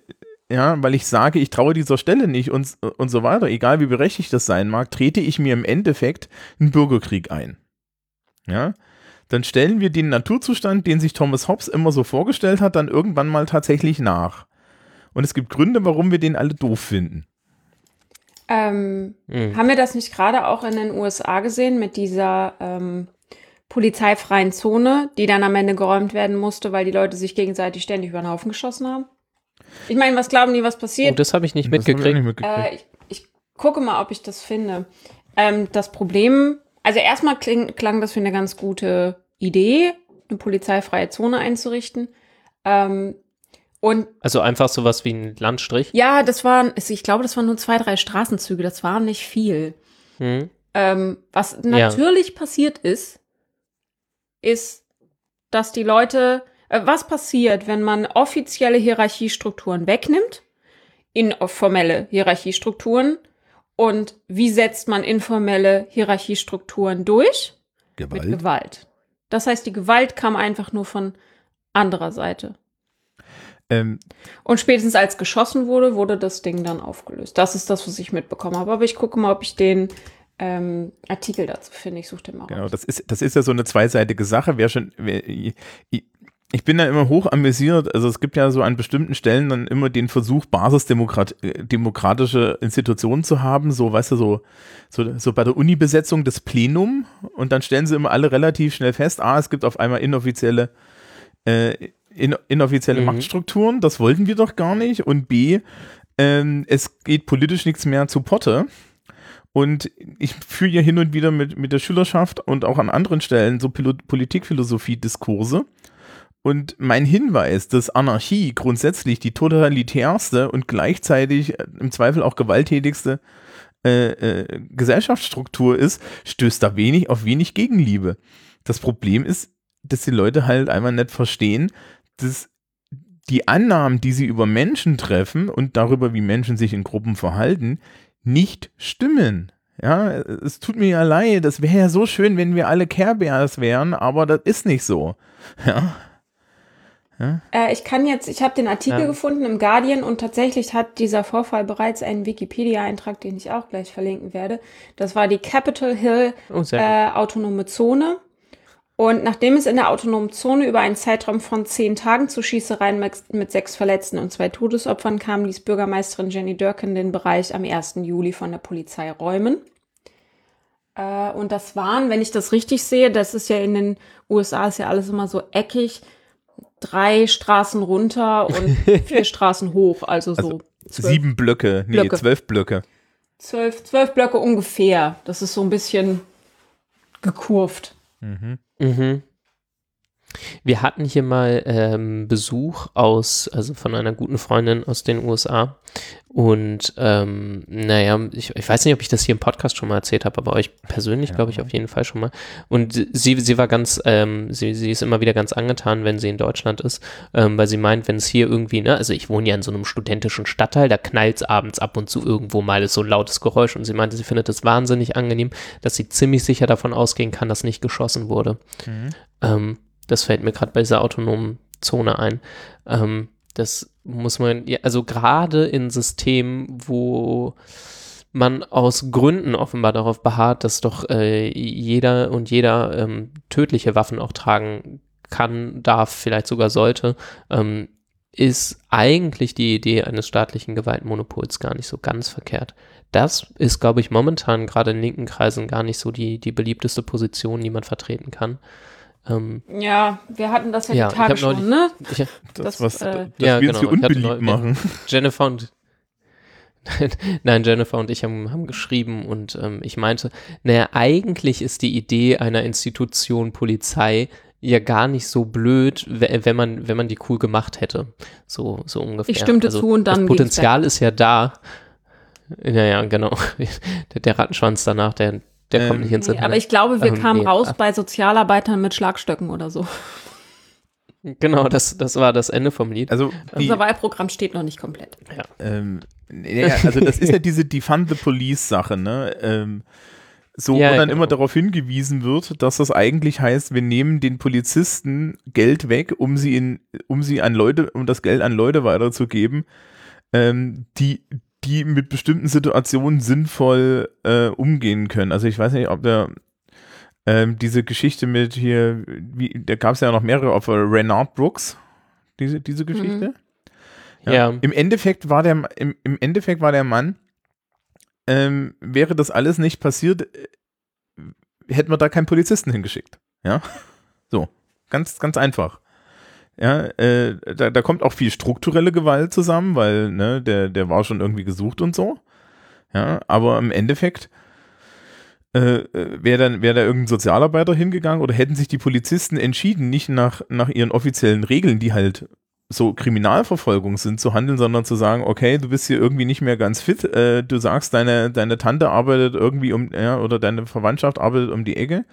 ja, weil ich sage, ich traue dieser Stelle nicht und, und so weiter, egal wie berechtigt das sein mag, trete ich mir im Endeffekt einen Bürgerkrieg ein. Ja, dann stellen wir den Naturzustand, den sich Thomas Hobbes immer so vorgestellt hat, dann irgendwann mal tatsächlich nach. Und es gibt Gründe, warum wir den alle doof finden. Ähm, Mhm. Haben wir das nicht gerade auch in den USA gesehen mit dieser ähm, polizeifreien Zone, die dann am Ende geräumt werden musste, weil die Leute sich gegenseitig ständig über den Haufen geschossen haben? Ich meine, was glauben die, was Oh, passiert? das habe ich nicht Das mitgekriegt. nicht mitgekriegt. äh, ich, ich gucke mal, ob ich das finde. Ähm, das Problem, also erstmal kling, klang das für eine ganz gute Idee, eine polizeifreie Zone einzurichten. Ähm, und Also einfach sowas wie ein Landstrich. ja, das waren, ich glaube, das waren nur zwei, drei Straßenzüge, das war nicht viel. Mhm. Ähm, was natürlich passiert ist, ist, dass die Leute, äh, was passiert, wenn man offizielle Hierarchiestrukturen wegnimmt, informelle Hierarchiestrukturen. Und wie setzt man informelle Hierarchiestrukturen durch? Mit Gewalt. Gewalt. Das heißt, die Gewalt kam einfach nur von anderer Seite. Ähm, Und spätestens als geschossen wurde, wurde das Ding dann aufgelöst. Das ist das, was ich mitbekommen habe. Aber ich gucke mal, ob ich den ähm, Artikel dazu finde. Ich suche den mal Genau, raus. das ist, das ist ja so eine zweiseitige Sache. Wer schon, wer, ich, ich bin da immer hoch amüsiert. Also es gibt ja so an bestimmten Stellen dann immer den Versuch, basisdemokratische Institutionen zu haben. So, weißt du, so, so, so bei der Uni-Besetzung das Plenum. Und dann stellen sie immer alle relativ schnell fest, ah, es gibt auf einmal inoffizielle, äh, in, inoffizielle Mhm. Machtstrukturen. Das wollten wir doch gar nicht. Und B, ähm, es geht politisch nichts mehr zu Potte. Und ich führe ja hin und wieder mit, mit der Schülerschaft und auch an anderen Stellen so Politikphilosophie-Diskurse. Und mein Hinweis, dass Anarchie grundsätzlich die totalitärste und gleichzeitig äh, im Zweifel auch gewalttätigste äh, äh, Gesellschaftsstruktur ist, stößt da wenig auf wenig Gegenliebe. Das Problem ist, dass die Leute halt einmal nicht verstehen, dass die Annahmen, die sie über Menschen treffen und darüber, wie Menschen sich in Gruppen verhalten, nicht stimmen. Ja, es tut mir ja leid, das wäre ja so schön, wenn wir alle Care Bears wären, aber das ist nicht so. Ja, Äh, ich kann jetzt, ich habe den Artikel Ja. gefunden im Guardian und tatsächlich hat dieser Vorfall bereits einen Wikipedia-Eintrag, den ich auch gleich verlinken werde. Das war die Capitol Hill Oh, äh, autonome Zone. Und nachdem es in der autonomen Zone über einen Zeitraum von zehn Tagen zu Schießereien mit, sechs Verletzten und zwei Todesopfern kam, ließ Bürgermeisterin Jenny Durkin den Bereich am 1. Juli von der Polizei räumen. Äh, und das waren, wenn ich das richtig sehe, das ist ja in den USA ist ja alles immer so eckig, drei Straßen runter und [laughs] vier Straßen hoch, also so zwölf, sieben Blöcke, nee, Blöcke. zwölf Blöcke. zwölf, zwölf Blöcke ungefähr. Das ist so ein bisschen gekurvt. Mhm. Mm-hmm. Wir hatten hier mal ähm, Besuch aus, also von einer guten Freundin aus den USA. Und ähm, naja, ich, ich weiß nicht, ob ich das hier im Podcast schon mal erzählt habe, aber euch persönlich glaube ich auf jeden Fall schon mal. Und sie, sie war ganz, ähm, sie, sie ist immer wieder ganz angetan, wenn sie in Deutschland ist, ähm, weil sie meint, wenn es hier irgendwie, ne, also ich wohne ja in so einem studentischen Stadtteil, da knallt es abends ab und zu irgendwo mal ist so ein lautes Geräusch und sie meinte, sie findet es wahnsinnig angenehm, dass sie ziemlich sicher davon ausgehen kann, dass nicht geschossen wurde. Ähm, das fällt mir gerade bei dieser autonomen Zone ein. Ähm, das muss man, ja, also gerade in Systemen, wo man aus Gründen offenbar darauf beharrt, dass doch äh, jeder und jeder ähm, tödliche Waffen auch tragen kann, darf, vielleicht sogar sollte, ähm, ist eigentlich die Idee eines staatlichen Gewaltmonopols gar nicht so ganz verkehrt. Das ist, glaube ich, momentan gerade in linken Kreisen gar nicht so die, die beliebteste Position, die man vertreten kann. Ähm, Ja, wir hatten das ja, Ja, die ich Tage schon, neulich- ne? [laughs] Das, Das, was äh, Ja, wir uns genau. hier Ich hatte unbeliebt neu- machen. [laughs] Jennifer und [laughs] Nein, Jennifer und ich haben, haben geschrieben und ähm, ich meinte, naja, eigentlich ist die Idee einer Institution Polizei ja gar nicht so blöd, we- wenn man, wenn man die cool gemacht hätte. So, so ungefähr. Ich stimmte zu und dann Das Potenzial ist ja da. Naja, genau. Der, der Rattenschwanz danach, der, der Ähm, kommt nicht ins Nee, aber ich glaube, wir Ähm, kamen nee. raus bei Sozialarbeitern mit Schlagstöcken oder so. Genau, das, das war das Ende vom Lied. Also die, Unser Wahlprogramm steht noch nicht komplett. ähm, ja, also das ist ja diese Defund the Police Sache, ne? Ähm, so, Ja, wo dann genau. immer darauf hingewiesen wird, dass das eigentlich heißt, wir nehmen den Polizisten Geld weg, um sie in, um sie an Leute, um das Geld an Leute weiterzugeben, ähm, die, die mit bestimmten Situationen sinnvoll äh, umgehen können. Also ich weiß nicht, ob der ähm, diese Geschichte mit hier, wie, da gab es ja noch mehrere Opfer, Renard Brooks, diese, diese Geschichte. Ja. Im Endeffekt war der, im, im Endeffekt war der Mann, ähm, wäre das alles nicht passiert, äh, hätten wir da keinen Polizisten hingeschickt. Ja, so, ganz, ganz einfach. Ja, äh, da, da kommt auch viel strukturelle Gewalt zusammen, weil ne, der, der war schon irgendwie gesucht und so. Ja, aber im Endeffekt äh, wäre dann da irgendein Sozialarbeiter hingegangen oder hätten sich die Polizisten entschieden, nicht nach, nach ihren offiziellen Regeln, die halt so Kriminalverfolgung sind, zu handeln, sondern zu sagen, okay, du bist hier irgendwie nicht mehr ganz fit, äh, du sagst, deine, deine Tante arbeitet irgendwie um, ja, oder deine Verwandtschaft arbeitet um die Ecke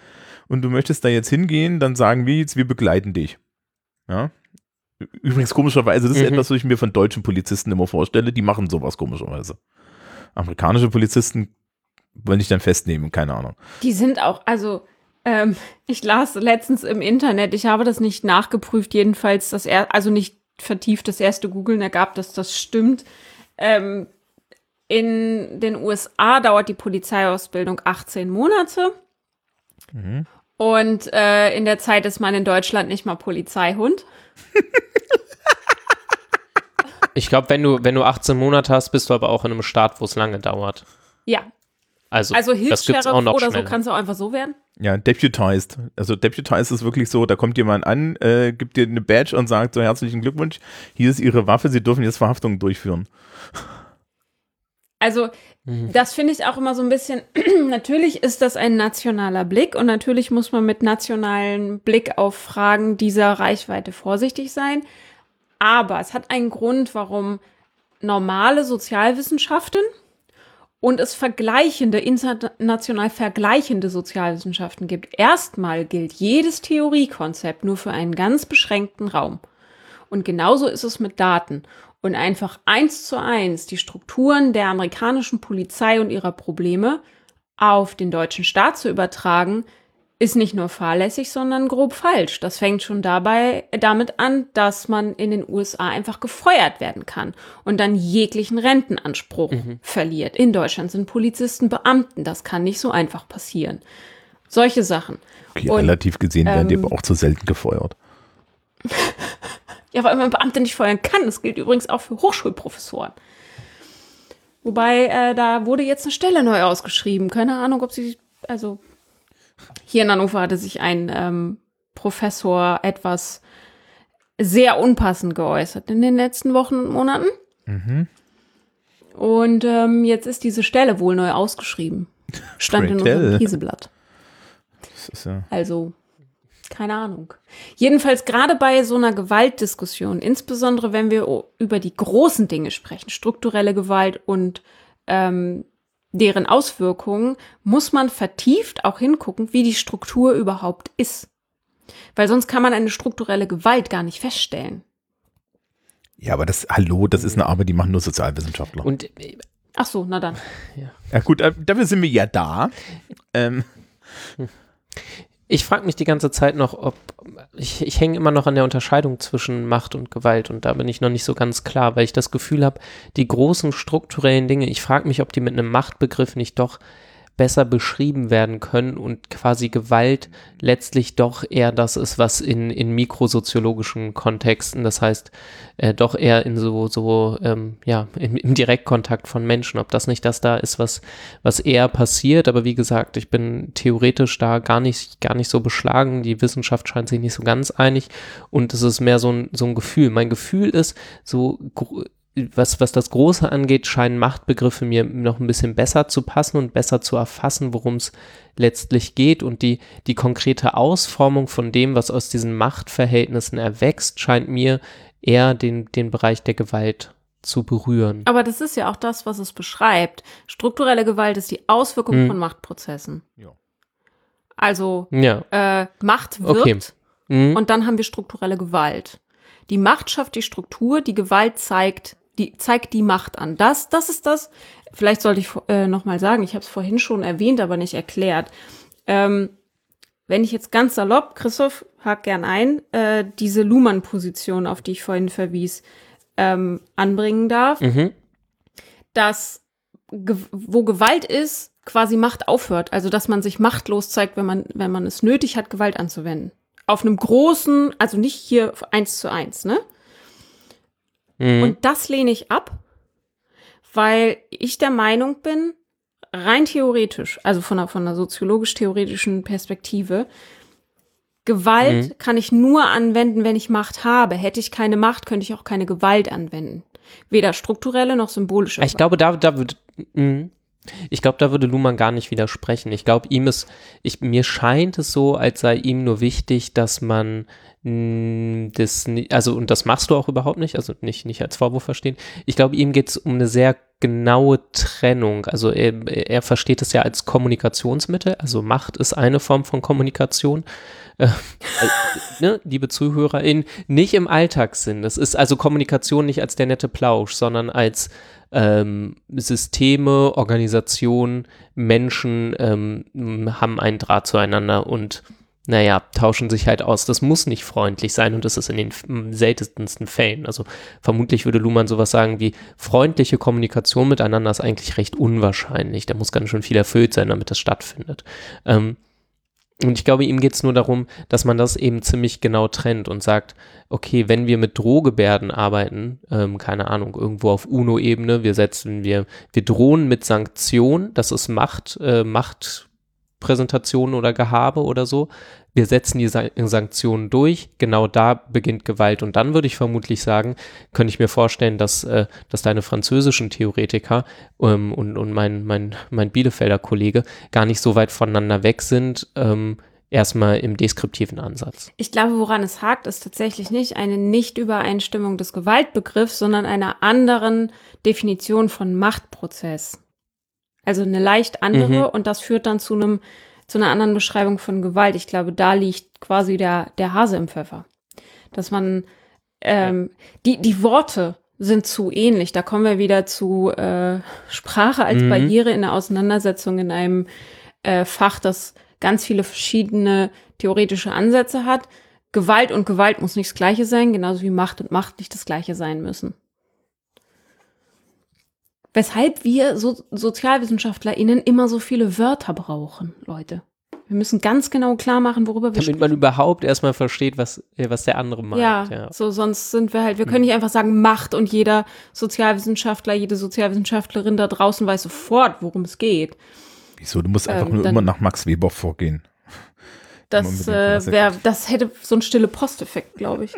und du möchtest da jetzt hingehen, dann sagen wir jetzt, wir begleiten dich. Ja. Übrigens komischerweise, das ist Mhm. etwas, was ich mir von deutschen Polizisten immer vorstelle, die machen sowas komischerweise. Amerikanische Polizisten wollen ich dann festnehmen, keine Ahnung. Die sind auch, also ähm, ich las letztens im Internet, ich habe das nicht nachgeprüft, jedenfalls das er, also nicht vertieft das erste Googeln ergab, dass das stimmt. Ähm, in den USA dauert die Polizeiausbildung 18 Monate. Und äh, in der Zeit ist man in Deutschland nicht mal Polizeihund. Ich glaube, wenn du, wenn du 18 Monate hast, bist du aber auch in einem Staat, wo es lange dauert. Ja, Also, also das gibt's auch noch oder so schneller. kannst du auch einfach so werden. Ja, deputized. Also deputized ist wirklich so, da kommt jemand an, äh, gibt dir eine Badge und sagt so herzlichen Glückwunsch, hier ist Ihre Waffe, Sie dürfen jetzt Verhaftungen durchführen. Also, das finde ich auch immer so ein bisschen, [clears throat] natürlich ist das ein nationaler Blick und natürlich muss man mit nationalem Blick auf Fragen dieser Reichweite vorsichtig sein. Aber es hat einen Grund, warum normale Sozialwissenschaften und es vergleichende, international vergleichende Sozialwissenschaften gibt. Erstmal gilt jedes Theoriekonzept nur für einen ganz beschränkten Raum. Und genauso ist es mit Daten. Und einfach eins zu eins die Strukturen der amerikanischen Polizei und ihrer Probleme auf den deutschen Staat zu übertragen, ist nicht nur fahrlässig, sondern grob falsch. Das fängt schon dabei damit an, dass man in den USA einfach gefeuert werden kann und dann jeglichen Rentenanspruch verliert. In Deutschland sind Polizisten Beamten. Das kann nicht so einfach passieren. Solche Sachen. Okay, Und, relativ gesehen werden die ähm, aber auch zu selten gefeuert. [laughs] Ja, weil man Beamte nicht feuern kann. Das gilt übrigens auch für Hochschulprofessoren. Wobei, äh, da wurde jetzt eine Stelle neu ausgeschrieben. Keine Ahnung, ob sie, also hier in Hannover hatte sich ein ähm, Professor etwas sehr unpassend geäußert in den letzten Wochen und Monaten. Und ähm, jetzt ist diese Stelle wohl neu ausgeschrieben. Stand in unserem Käseblatt. Ja, Also, keine Ahnung. Jedenfalls gerade bei so einer Gewaltdiskussion, insbesondere wenn wir über die großen Dinge sprechen, strukturelle Gewalt und ähm, deren Auswirkungen, muss man vertieft auch hingucken, wie die Struktur überhaupt ist. Weil sonst kann man eine strukturelle Gewalt gar nicht feststellen. ja, aber das, hallo, das ist eine Arbeit, die machen nur Sozialwissenschaftler. Und äh, Ach so, na dann. ja gut, äh, dafür sind wir ja da. Ähm, ich frage mich die ganze Zeit noch, ob ich, ich hänge immer noch an der Unterscheidung zwischen Macht und Gewalt und da bin ich noch nicht so ganz klar, weil ich das Gefühl habe, die großen strukturellen Dinge, ich frage mich, ob die mit einem Machtbegriff nicht doch besser beschrieben werden können und quasi Gewalt letztlich doch eher das ist, was in, in mikrosoziologischen Kontexten, das heißt äh, doch eher in so, so ähm, ja, im, im Direktkontakt von Menschen, ob das nicht das da ist, was, was eher passiert, aber wie gesagt, ich bin theoretisch da gar nicht, gar nicht so beschlagen, die Wissenschaft scheint sich nicht so ganz einig. Und es ist mehr so ein, so ein Gefühl. Mein Gefühl ist, so was, was das Große angeht, scheinen Machtbegriffe mir noch ein bisschen besser zu passen und besser zu erfassen, worum es letztlich geht. Und die, die konkrete Ausformung von dem, was aus diesen Machtverhältnissen erwächst, scheint mir eher den, den Bereich der Gewalt zu berühren. Aber das ist ja auch das, was es beschreibt. Strukturelle Gewalt ist die Auswirkung Hm. von Machtprozessen. Ja. Also Ja. äh, Macht wirkt Okay. Mhm. und dann haben wir strukturelle Gewalt. Die Macht schafft die Struktur, die Gewalt zeigt die, zeigt die Macht an. Das, das ist das. Vielleicht sollte ich äh, noch mal sagen, ich habe es vorhin schon erwähnt, aber nicht erklärt. Ähm, wenn ich jetzt ganz salopp, Christoph, hak gern ein, äh, diese Luhmann-Position, auf die ich vorhin verwies, ähm, anbringen darf, Mhm. dass ge wo Gewalt ist, quasi Macht aufhört. Also dass man sich machtlos zeigt, wenn man, wenn man es nötig hat, Gewalt anzuwenden. Auf einem großen, also nicht hier eins zu eins, ne? Mhm. Und das lehne ich ab, weil ich der Meinung bin, rein theoretisch, also von einer, von einer soziologisch-theoretischen Perspektive, Gewalt Mhm. kann ich nur anwenden, wenn ich Macht habe. Hätte ich keine Macht, könnte ich auch keine Gewalt anwenden. Weder strukturelle noch symbolische. ich glaube, da, da wird. Ich glaube, da würde Luhmann gar nicht widersprechen. Ich glaube, ihm ist, ich, mir scheint es so, als sei ihm nur wichtig, dass man mh, das, also, und das machst du auch überhaupt nicht, also nicht, nicht als Vorwurf verstehen. Ich glaube, ihm geht es um eine sehr genaue Trennung. Also er, er versteht es ja als Kommunikationsmittel, also Macht ist eine Form von Kommunikation. Äh, [laughs] ne, liebe ZuhörerInnen, nicht im Alltagssinn. Das ist also Kommunikation nicht als der nette Plausch, sondern als ähm, Systeme, Organisationen, Menschen ähm, haben einen Draht zueinander und naja, tauschen sich halt aus. Das muss nicht freundlich sein und das ist in den seltensten Fällen. Also vermutlich würde Luhmann sowas sagen wie freundliche Kommunikation miteinander ist eigentlich recht unwahrscheinlich. Da muss ganz schön viel erfüllt sein, damit das stattfindet. Ähm, und ich glaube, ihm geht es nur darum, dass man das eben ziemlich genau trennt und sagt, okay, wenn wir mit Drohgebärden arbeiten, ähm, keine Ahnung, irgendwo auf UNO-Ebene, wir setzen, wir, wir drohen mit Sanktionen, das ist Macht, äh, Machtpräsentation oder Gehabe oder so. Wir setzen die Sa Sanktionen durch, genau da beginnt Gewalt. Und dann würde ich vermutlich sagen, könnte ich mir vorstellen, dass, äh, dass deine französischen Theoretiker ähm, und, und mein, mein, mein Bielefelder Kollege gar nicht so weit voneinander weg sind, ähm, erstmal im deskriptiven Ansatz. Ich glaube, woran es hakt, ist tatsächlich nicht eine Nichtübereinstimmung des Gewaltbegriffs, sondern einer anderen Definition von Machtprozess. Also eine leicht andere Mhm. und das führt dann zu einem zu einer anderen Beschreibung von Gewalt. Ich glaube, da liegt quasi der der Hase im Pfeffer, dass man ähm, die die Worte sind zu ähnlich. Da kommen wir wieder zu äh, Sprache als Mhm. Barriere in der Auseinandersetzung in einem äh, Fach, das ganz viele verschiedene theoretische Ansätze hat. Gewalt und Gewalt muss nicht das Gleiche sein, genauso wie Macht und Macht nicht das Gleiche sein müssen. Weshalb wir so SozialwissenschaftlerInnen immer so viele Wörter brauchen, Leute. Wir müssen ganz genau klar machen, worüber wir Damit man überhaupt erstmal versteht, was, äh, was der andere meint. ja, ja. so sonst sind wir halt, wir können nicht einfach sagen Macht und jeder Sozialwissenschaftler, jede Sozialwissenschaftlerin da draußen weiß sofort, worum es geht. Wieso? Du musst einfach Ähm, nur dann- immer nach Max Weber vorgehen. [laughs] Das äh, wär, das hätte so einen stille Posteffekt, glaube ich.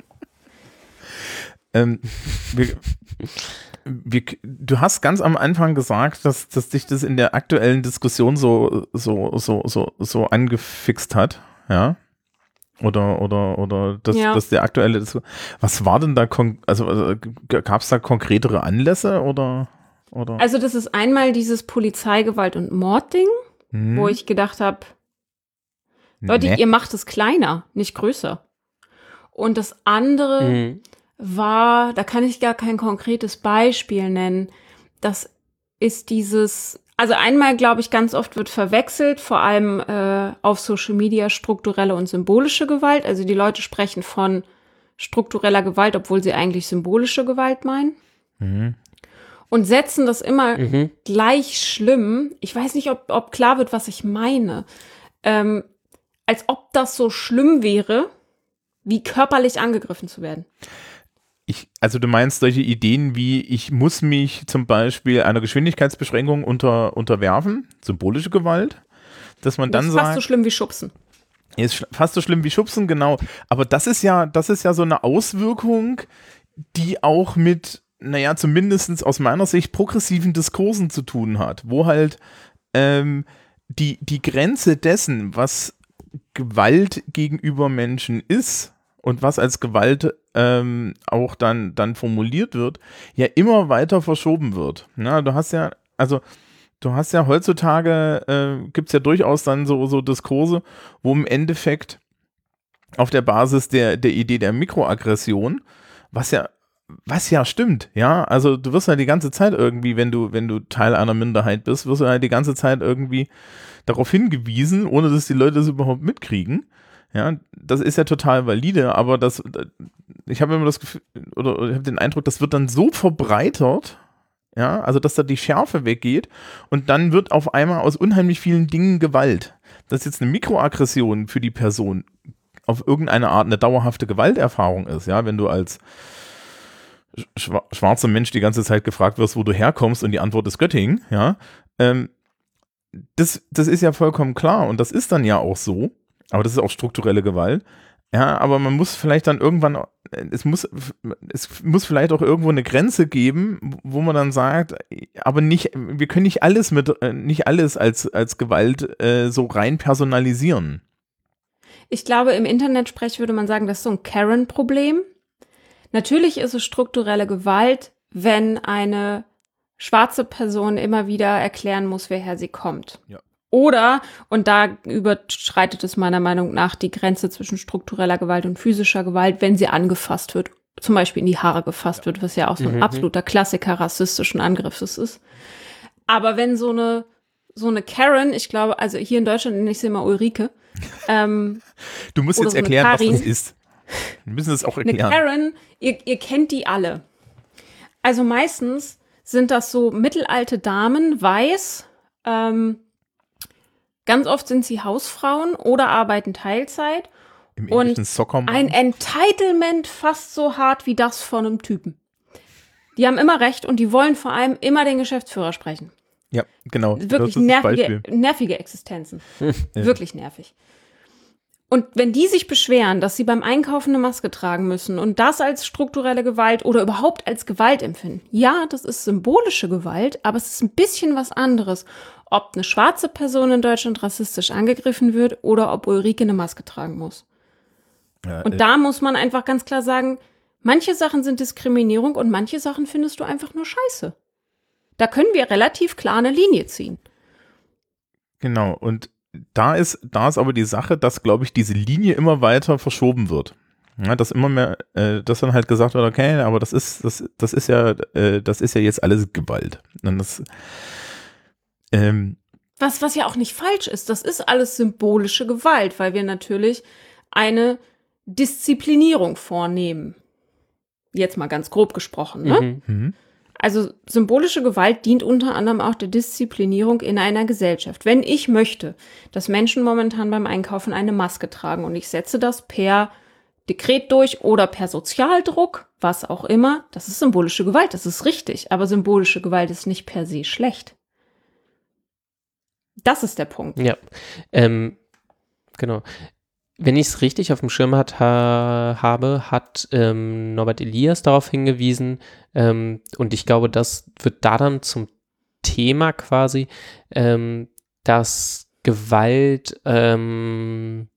Ähm, wir, wir, du hast ganz am Anfang gesagt, dass, dass dich das in der aktuellen Diskussion so, so, so, so, so angefixt hat, ja? Oder, oder, oder das, Ja. das der aktuelle Was war denn da, also gab es da konkretere Anlässe oder? oder? Also das ist einmal dieses Polizeigewalt und Mordding, Hm? wo ich gedacht habe, Leute, Nee. ihr macht es kleiner, nicht größer. Und das andere Mhm. War, da kann ich gar kein konkretes Beispiel nennen. Das ist dieses, also einmal glaube ich, ganz oft wird verwechselt, vor allem äh, auf Social Media strukturelle und symbolische Gewalt. Also die Leute sprechen von struktureller Gewalt, obwohl sie eigentlich symbolische Gewalt meinen. Mhm. Und setzen das immer Mhm. gleich schlimm. Ich weiß nicht, ob, ob klar wird, was ich meine. Ähm, als ob das so schlimm wäre, wie körperlich angegriffen zu werden. Ich, also du meinst solche Ideen wie, ich muss mich zum Beispiel einer Geschwindigkeitsbeschränkung unter, unterwerfen, symbolische Gewalt, dass man Das dann ist fast so sagt, schlimm wie Schubsen. ist fast so schlimm wie Schubsen, genau. Aber das ist ja, das ist ja so eine Auswirkung, die auch mit, naja, zumindest aus meiner Sicht progressiven Diskursen zu tun hat, wo halt ähm, die, die Grenze dessen, was Gewalt gegenüber Menschen ist und was als Gewalt ähm, auch dann, dann formuliert wird, ja immer weiter verschoben wird. Na, du hast ja, also du hast ja heutzutage, äh, gibt es ja durchaus dann so, so Diskurse, wo im Endeffekt auf der Basis der, der Idee der Mikroaggression, was ja, was ja stimmt, ja, also du wirst ja die ganze Zeit irgendwie, wenn du, wenn du Teil einer Minderheit bist, wirst du ja die ganze Zeit irgendwie darauf hingewiesen, ohne dass die Leute das überhaupt mitkriegen. Ja, das ist ja total valide, aber das, ich habe immer das Gefühl, oder, ich habe den Eindruck, das wird dann so verbreitert, ja, also dass da die Schärfe weggeht und dann wird auf einmal aus unheimlich vielen Dingen Gewalt. Dass jetzt eine Mikroaggression für die Person auf irgendeine Art eine dauerhafte Gewalterfahrung ist, ja, wenn du als schwa- schwarzer Mensch die ganze Zeit gefragt wirst, wo du herkommst und die Antwort ist Göttingen, ja, ähm, das, das ist ja vollkommen klar und das ist dann ja auch so, aber das ist auch strukturelle Gewalt. Ja, aber man muss vielleicht dann irgendwann, es muss, es muss vielleicht auch irgendwo eine Grenze geben, wo man dann sagt, aber nicht, wir können nicht alles mit, äh, nicht alles als, als Gewalt äh, so rein personalisieren. Ich glaube, im Internetsprech würde man sagen, das ist so ein Karen-Problem. Natürlich ist es strukturelle Gewalt, wenn eine schwarze Person immer wieder erklären muss, woher sie kommt. Ja. Oder, und da überschreitet es meiner Meinung nach die Grenze zwischen struktureller Gewalt und physischer Gewalt, wenn sie angefasst wird, zum Beispiel in die Haare gefasst wird, was ja auch so ein Mhm. absoluter Klassiker rassistischen Angriffs ist. Aber wenn so eine, so eine Karen, ich glaube, also hier in Deutschland nenne ich sie immer Ulrike, ähm, [laughs] Du musst jetzt so eine erklären, was Karin. das ist. Wir müssen das auch Eine erklären. Karen, ihr, ihr kennt die alle. Also meistens sind das so mittelalte Damen, weiß. Ähm, ganz oft sind sie Hausfrauen oder arbeiten Teilzeit. Im und Ein Entitlement fast so hart wie das von einem Typen. Die haben immer recht und die wollen vor allem immer den Geschäftsführer sprechen. Ja, genau. Wirklich das ist das nervige, nervige Existenzen. [laughs] Wirklich nervig. Und wenn die sich beschweren, dass sie beim Einkaufen eine Maske tragen müssen und das als strukturelle Gewalt oder überhaupt als Gewalt empfinden, ja, das ist symbolische Gewalt, aber es ist ein bisschen was anderes, ob eine schwarze Person in Deutschland rassistisch angegriffen wird oder ob Ulrike eine Maske tragen muss. Ja, Und äh, da muss man einfach ganz klar sagen, manche Sachen sind Diskriminierung und manche Sachen findest du einfach nur scheiße. Da können wir relativ klar eine Linie ziehen. Genau. Und da ist, da ist aber die Sache, dass, glaube ich, diese Linie immer weiter verschoben wird. Ja, dass immer mehr, äh, dass dann halt gesagt wird, okay, aber das ist, das, das ist ja, äh, das ist ja jetzt alles Gewalt. Und das, ähm, Was, was ja auch nicht falsch ist, das ist alles symbolische Gewalt, weil wir natürlich eine Disziplinierung vornehmen. Jetzt mal ganz grob gesprochen. Ne? Mhm. mhm. Also symbolische Gewalt dient unter anderem auch der Disziplinierung in einer Gesellschaft. Wenn ich möchte, dass Menschen momentan beim Einkaufen eine Maske tragen und ich setze das per Dekret durch oder per Sozialdruck, was auch immer, das ist symbolische Gewalt, das ist richtig, aber symbolische Gewalt ist nicht per se schlecht. Das ist der Punkt. Ja, ähm, genau. Wenn ich es richtig auf dem Schirm hat, ha, habe, hat ähm, Norbert Elias darauf hingewiesen, ähm, und ich glaube, das wird da dann zum Thema quasi, ähm, dass Gewalt ähm,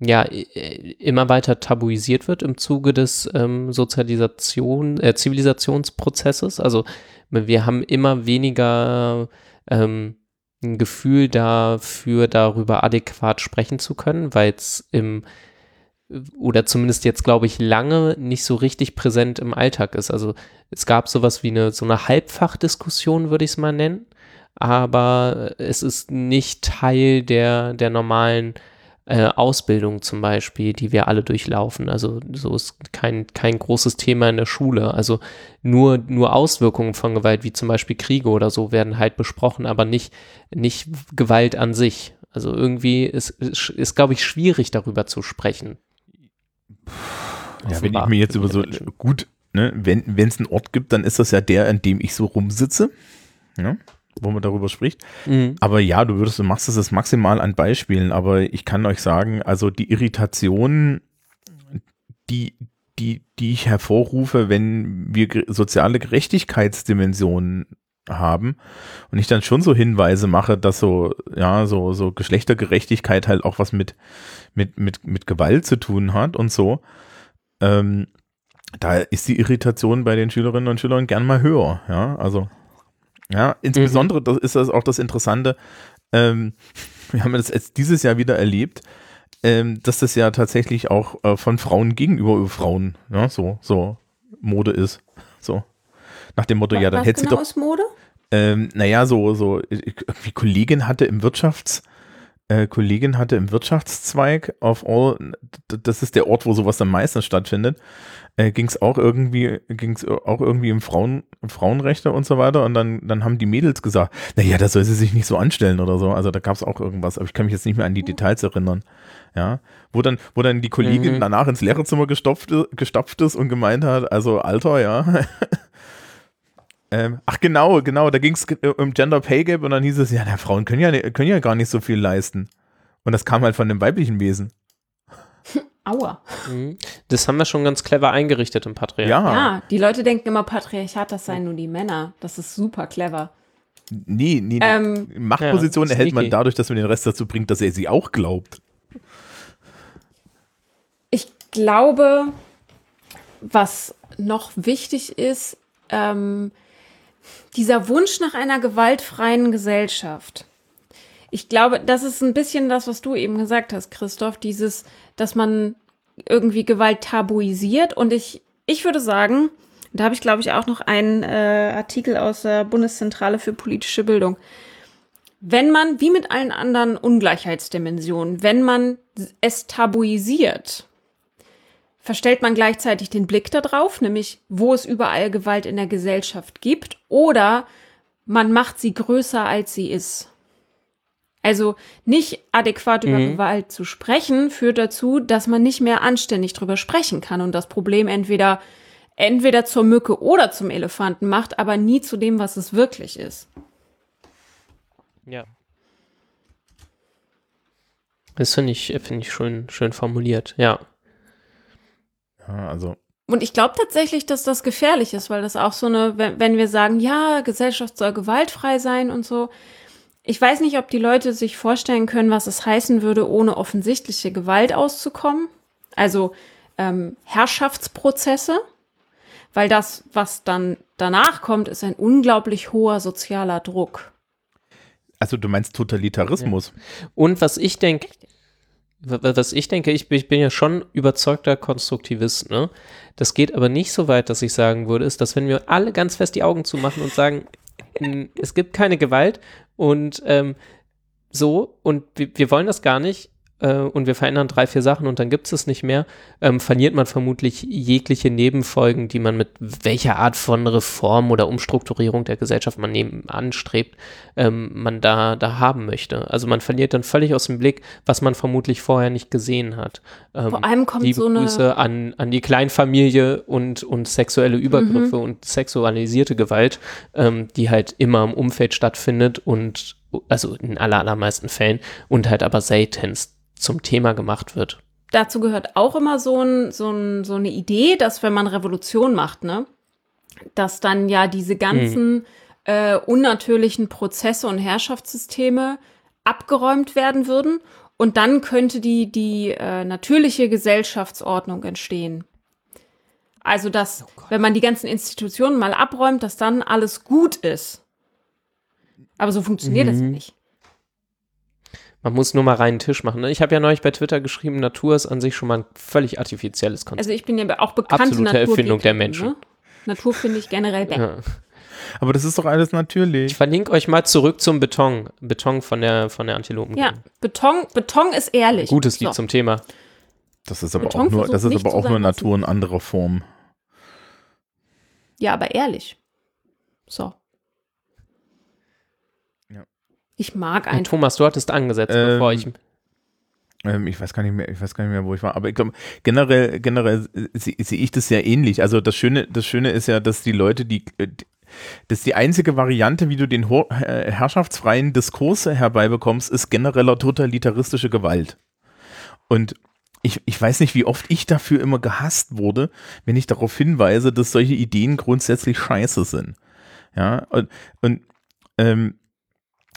ja immer weiter tabuisiert wird im Zuge des ähm, Sozialisation, äh, Zivilisationsprozesses. Also wir haben immer weniger ähm, ein Gefühl dafür, darüber adäquat sprechen zu können, weil es im oder zumindest jetzt, glaube ich, lange nicht so richtig präsent im Alltag ist. Also es gab sowas wie eine, so eine Halbfachdiskussion, würde ich es mal nennen, aber es ist nicht Teil der, der normalen äh, Ausbildung zum Beispiel, die wir alle durchlaufen. Also so ist kein, kein großes Thema in der Schule. Also nur, nur Auswirkungen von Gewalt, wie zum Beispiel Kriege oder so, werden halt besprochen, aber nicht, nicht Gewalt an sich. Also irgendwie ist, ist, ist glaube ich, schwierig darüber zu sprechen. Ja, wenn ich mir jetzt über so, Menschen. gut, ne, wenn es einen Ort gibt, dann ist das ja der, an dem ich so rumsitze, ja, wo man darüber spricht. Mhm. Aber ja, du würdest, du machst es maximal an Beispielen, aber ich kann euch sagen, also die Irritation, die, die, die ich hervorrufe, wenn wir soziale Gerechtigkeitsdimensionen haben und ich dann schon so Hinweise mache, dass so, ja, so, so Geschlechtergerechtigkeit halt auch was mit, mit, mit, mit Gewalt zu tun hat und so, ähm, da ist die Irritation bei den Schülerinnen und Schülern gern mal höher, ja, also, ja, insbesondere das ist das auch das Interessante, ähm, [laughs] wir haben das jetzt dieses Jahr wieder erlebt, ähm, dass das ja tatsächlich auch äh, von Frauen gegenüber über Frauen, ja, so, so Mode ist, so. Nach dem Motto, ja, dann Was hält sie genau doch, Mode? ähm, naja, so, so, irgendwie Kollegin hatte im Wirtschafts, äh, Kollegin hatte im Wirtschaftszweig auf all, das ist der Ort, wo sowas am meisten stattfindet, äh, ging es auch irgendwie, ging auch irgendwie um Frauen, Frauenrechte und so weiter. Und dann, dann haben die Mädels gesagt, naja, da soll sie sich nicht so anstellen oder so, also da gab es auch irgendwas, aber ich kann mich jetzt nicht mehr an die Details erinnern, ja, wo dann, wo dann die Kollegin Mhm. danach ins Lehrerzimmer gestopft, gestopft ist und gemeint hat, also Alter, ja, [laughs] ähm, ach genau, genau, da ging es um Gender Pay Gap und dann hieß es, ja, na, Frauen können ja, ne- können ja gar nicht so viel leisten. Und das kam halt von dem weiblichen Wesen. [laughs] Aua. Mhm. Das haben wir schon ganz clever eingerichtet im Patriarchat. Ja, Ja, die Leute denken immer, Patriarchat, das seien nur die Männer. Das ist super clever. nee, nee. Ähm, Machtposition Ja, erhält man dadurch, dass man den Rest dazu bringt, dass er sie auch glaubt. Ich glaube, was noch wichtig ist, ähm, dieser Wunsch nach einer gewaltfreien Gesellschaft. Ich glaube, das ist ein bisschen das, was du eben gesagt hast, Christoph, dieses, dass man irgendwie Gewalt tabuisiert. Und ich, ich würde sagen, da habe ich, glaube ich, auch noch einen äh, Artikel aus der Bundeszentrale für politische Bildung. Wenn man, wie mit allen anderen Ungleichheitsdimensionen, wenn man es tabuisiert, verstellt man gleichzeitig den Blick darauf, nämlich wo es überall Gewalt in der Gesellschaft gibt, oder man macht sie größer, als sie ist. Also nicht adäquat über Mhm. Gewalt zu sprechen, führt dazu, dass man nicht mehr anständig drüber sprechen kann und das Problem entweder entweder zur Mücke oder zum Elefanten macht, aber nie zu dem, was es wirklich ist. Ja. Das finde ich, finde ich schön, schön formuliert, ja. Ja, also, Und ich glaube tatsächlich, dass das gefährlich ist, weil das auch so eine, wenn, wenn wir sagen, ja, Gesellschaft soll gewaltfrei sein und so. Ich weiß nicht, ob die Leute sich vorstellen können, was es heißen würde, ohne offensichtliche Gewalt auszukommen. Also ähm, Herrschaftsprozesse, weil das, was dann danach kommt, ist ein unglaublich hoher sozialer Druck. also du meinst Totalitarismus. Und was ich denke, was ich denke, ich bin, ja schon überzeugter Konstruktivist, ne? Das geht aber nicht so weit, dass ich sagen würde, ist, dass wenn wir alle ganz fest die Augen zumachen und sagen, "Mm, es gibt keine Gewalt und ähm, so und wir, wir wollen das gar nicht äh, und wir verändern drei, vier Sachen und dann gibt es es nicht mehr, ähm, verliert man vermutlich jegliche Nebenfolgen, die man mit welcher Art von Reform oder Umstrukturierung der Gesellschaft man neben anstrebt, ähm, man da, da haben möchte. Also man verliert dann völlig aus dem Blick, was man vermutlich vorher nicht gesehen hat. Ähm, Vor allem kommt liebe so eine- Grüße an, an die Kleinfamilie und, und sexuelle Übergriffe und sexualisierte Gewalt, ähm, die halt immer im Umfeld stattfindet und also in aller, allermeisten Fällen und halt aber seltenst zum Thema gemacht wird. dazu gehört auch immer so, ein, so, ein, so eine Idee, dass wenn man Revolution macht, ne, dass dann ja diese ganzen äh, unnatürlichen Prozesse und Herrschaftssysteme abgeräumt werden würden und dann könnte die, die äh, natürliche Gesellschaftsordnung entstehen. Also, dass, wenn man die ganzen Institutionen mal abräumt, dass dann alles gut ist. Aber so funktioniert das ja Mhm. nicht. Man muss nur mal reinen Tisch machen. Ne? Ich habe ja neulich bei Twitter geschrieben, Natur ist an sich schon mal ein völlig artifizielles Konzept. Also ich bin ja auch bekannte Absolute Erfindung der Naturgegnerin, Menschen. Ne? Natur finde ich generell bäh. ja. Aber das ist doch alles Ich natürlich. verlinke euch mal zurück zum Beton. Beton von der, von der Antilopen. Ja, Beton, Beton ist ehrlich. Gutes Lied So. zum Thema. Das ist aber Beton auch nur, das ist aber auch nur Natur in anderer Form. Ja, aber ehrlich. So. Ich mag Und einfach. Thomas, du hattest angesetzt, Ähm, bevor ich. Ähm, ich weiß gar nicht mehr, ich weiß gar nicht mehr, wo ich war. Aber ich glaube, generell, generell sehe sehe ich das sehr ähnlich. Also das Schöne, das Schöne ist ja, dass die Leute, die, äh, die das ist die einzige Variante, wie du den herrschaftsfreien Diskurs herbeibekommst, ist genereller totalitaristische Gewalt. Und ich, ich weiß nicht, wie oft ich dafür immer gehasst wurde, wenn ich darauf hinweise, dass solche Ideen grundsätzlich scheiße sind. Ja, und, und ähm,